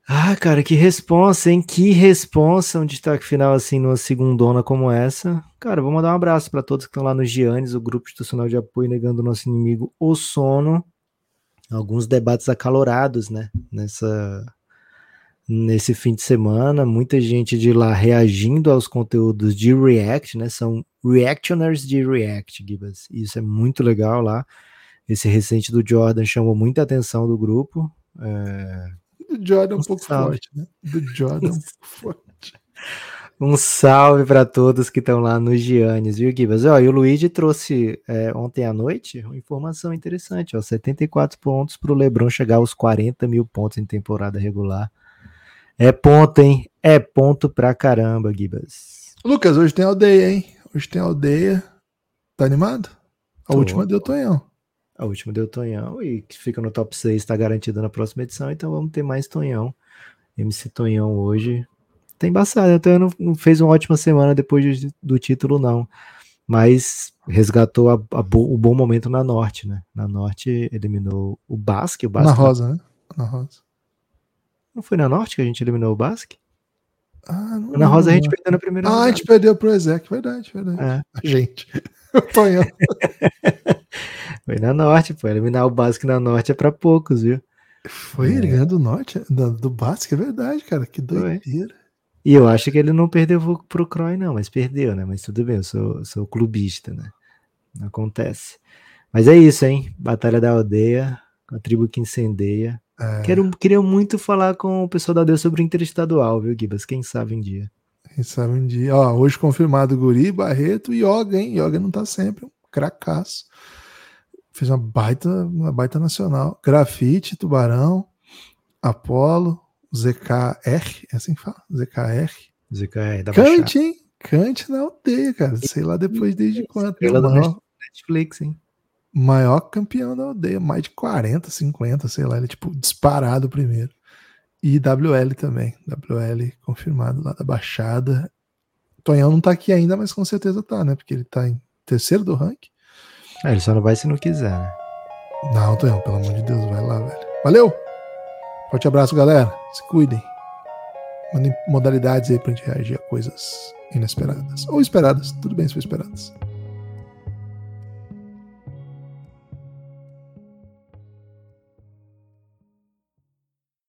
Ah, cara, que responsa, hein? Que responsa, um destaque final assim numa segundona como essa. Cara, vou mandar um abraço para todos que estão lá no Giannis, o grupo institucional de apoio negando o nosso inimigo, o sono. Alguns debates acalorados, né? Nessa nesse fim de semana, muita gente de lá reagindo aos conteúdos de React, né? São reactioners de React, Gibas. Isso é muito legal lá. Esse recente do Jordan chamou muita atenção do grupo. É, Do Jordan é um pouco Salve. forte, né? Do Jordan é um pouco forte. Um salve para todos que estão lá no Giannis, viu, Gibas? Ó, e o Luigi trouxe é, ontem à noite uma informação interessante, ó, 74 pontos para o Lebron chegar aos 40 mil pontos em temporada regular. É ponto, hein? É ponto pra caramba, Gibas. Lucas, hoje tem aldeia, hein? Hoje tem aldeia. Tá animado? A Tô. última deu Tonhão. A última deu Tonhão e que fica no top 6, está garantida na próxima edição, então vamos ter mais Tonhão. MC Tonhão hoje. Tá embaçado, o Tonhão não, não fez uma ótima semana depois de- do título, não. Mas resgatou a- a bo- o bom momento na Norte, né? Na Norte eliminou o Basque. O Basque Na Rosa, né? Na Rosa. Não foi na Norte que a gente eliminou o Basque? Ah, não Na Rosa a gente perdeu na primeira Ah, a rodada. gente perdeu pro Ezek, verdade, verdade. É. A gente. Foi na Norte, pô. Eliminar o Basque na Norte é pra poucos, viu? Foi ele ganhando do Norte, do, do Basque, é verdade, cara. Que doideira. E eu acho que ele não perdeu pro- Croy, não, mas perdeu, né? Mas tudo bem, eu sou, sou clubista, né? Acontece. Mas é isso, hein? Batalha da Aldeia, a tribo que incendeia. É, Quero, queria muito falar com o pessoal da Aldeia sobre o interestadual, viu, Gibas? Quem sabe um dia. Quem sabe um dia. Ó, hoje confirmado Guri, Barreto e Yoga, hein? Yoga não tá sempre. Um cracaço. Fez uma baita, uma baita nacional. Grafite, Tubarão, Apolo, ZKR, é assim que fala? ZKR. ZKR da. Cante, hein? Cante na aldeia, cara. Sei lá depois desde quando. Do maior, Netflix, hein? Maior campeão da aldeia, mais de 40, 50, sei lá. Ele, tipo, disparado primeiro. E WL também. WL confirmado lá da Baixada. Tonhão não tá aqui ainda, mas com certeza tá, né? Porque ele tá em terceiro do ranking. Ah, ele só não vai se não quiser, né? Não, Tonhão, pelo amor de Deus, vai lá, velho. Valeu! Forte abraço, galera. Se cuidem. Mandem modalidades aí pra gente reagir a coisas inesperadas. Ou esperadas. Tudo bem se for esperadas.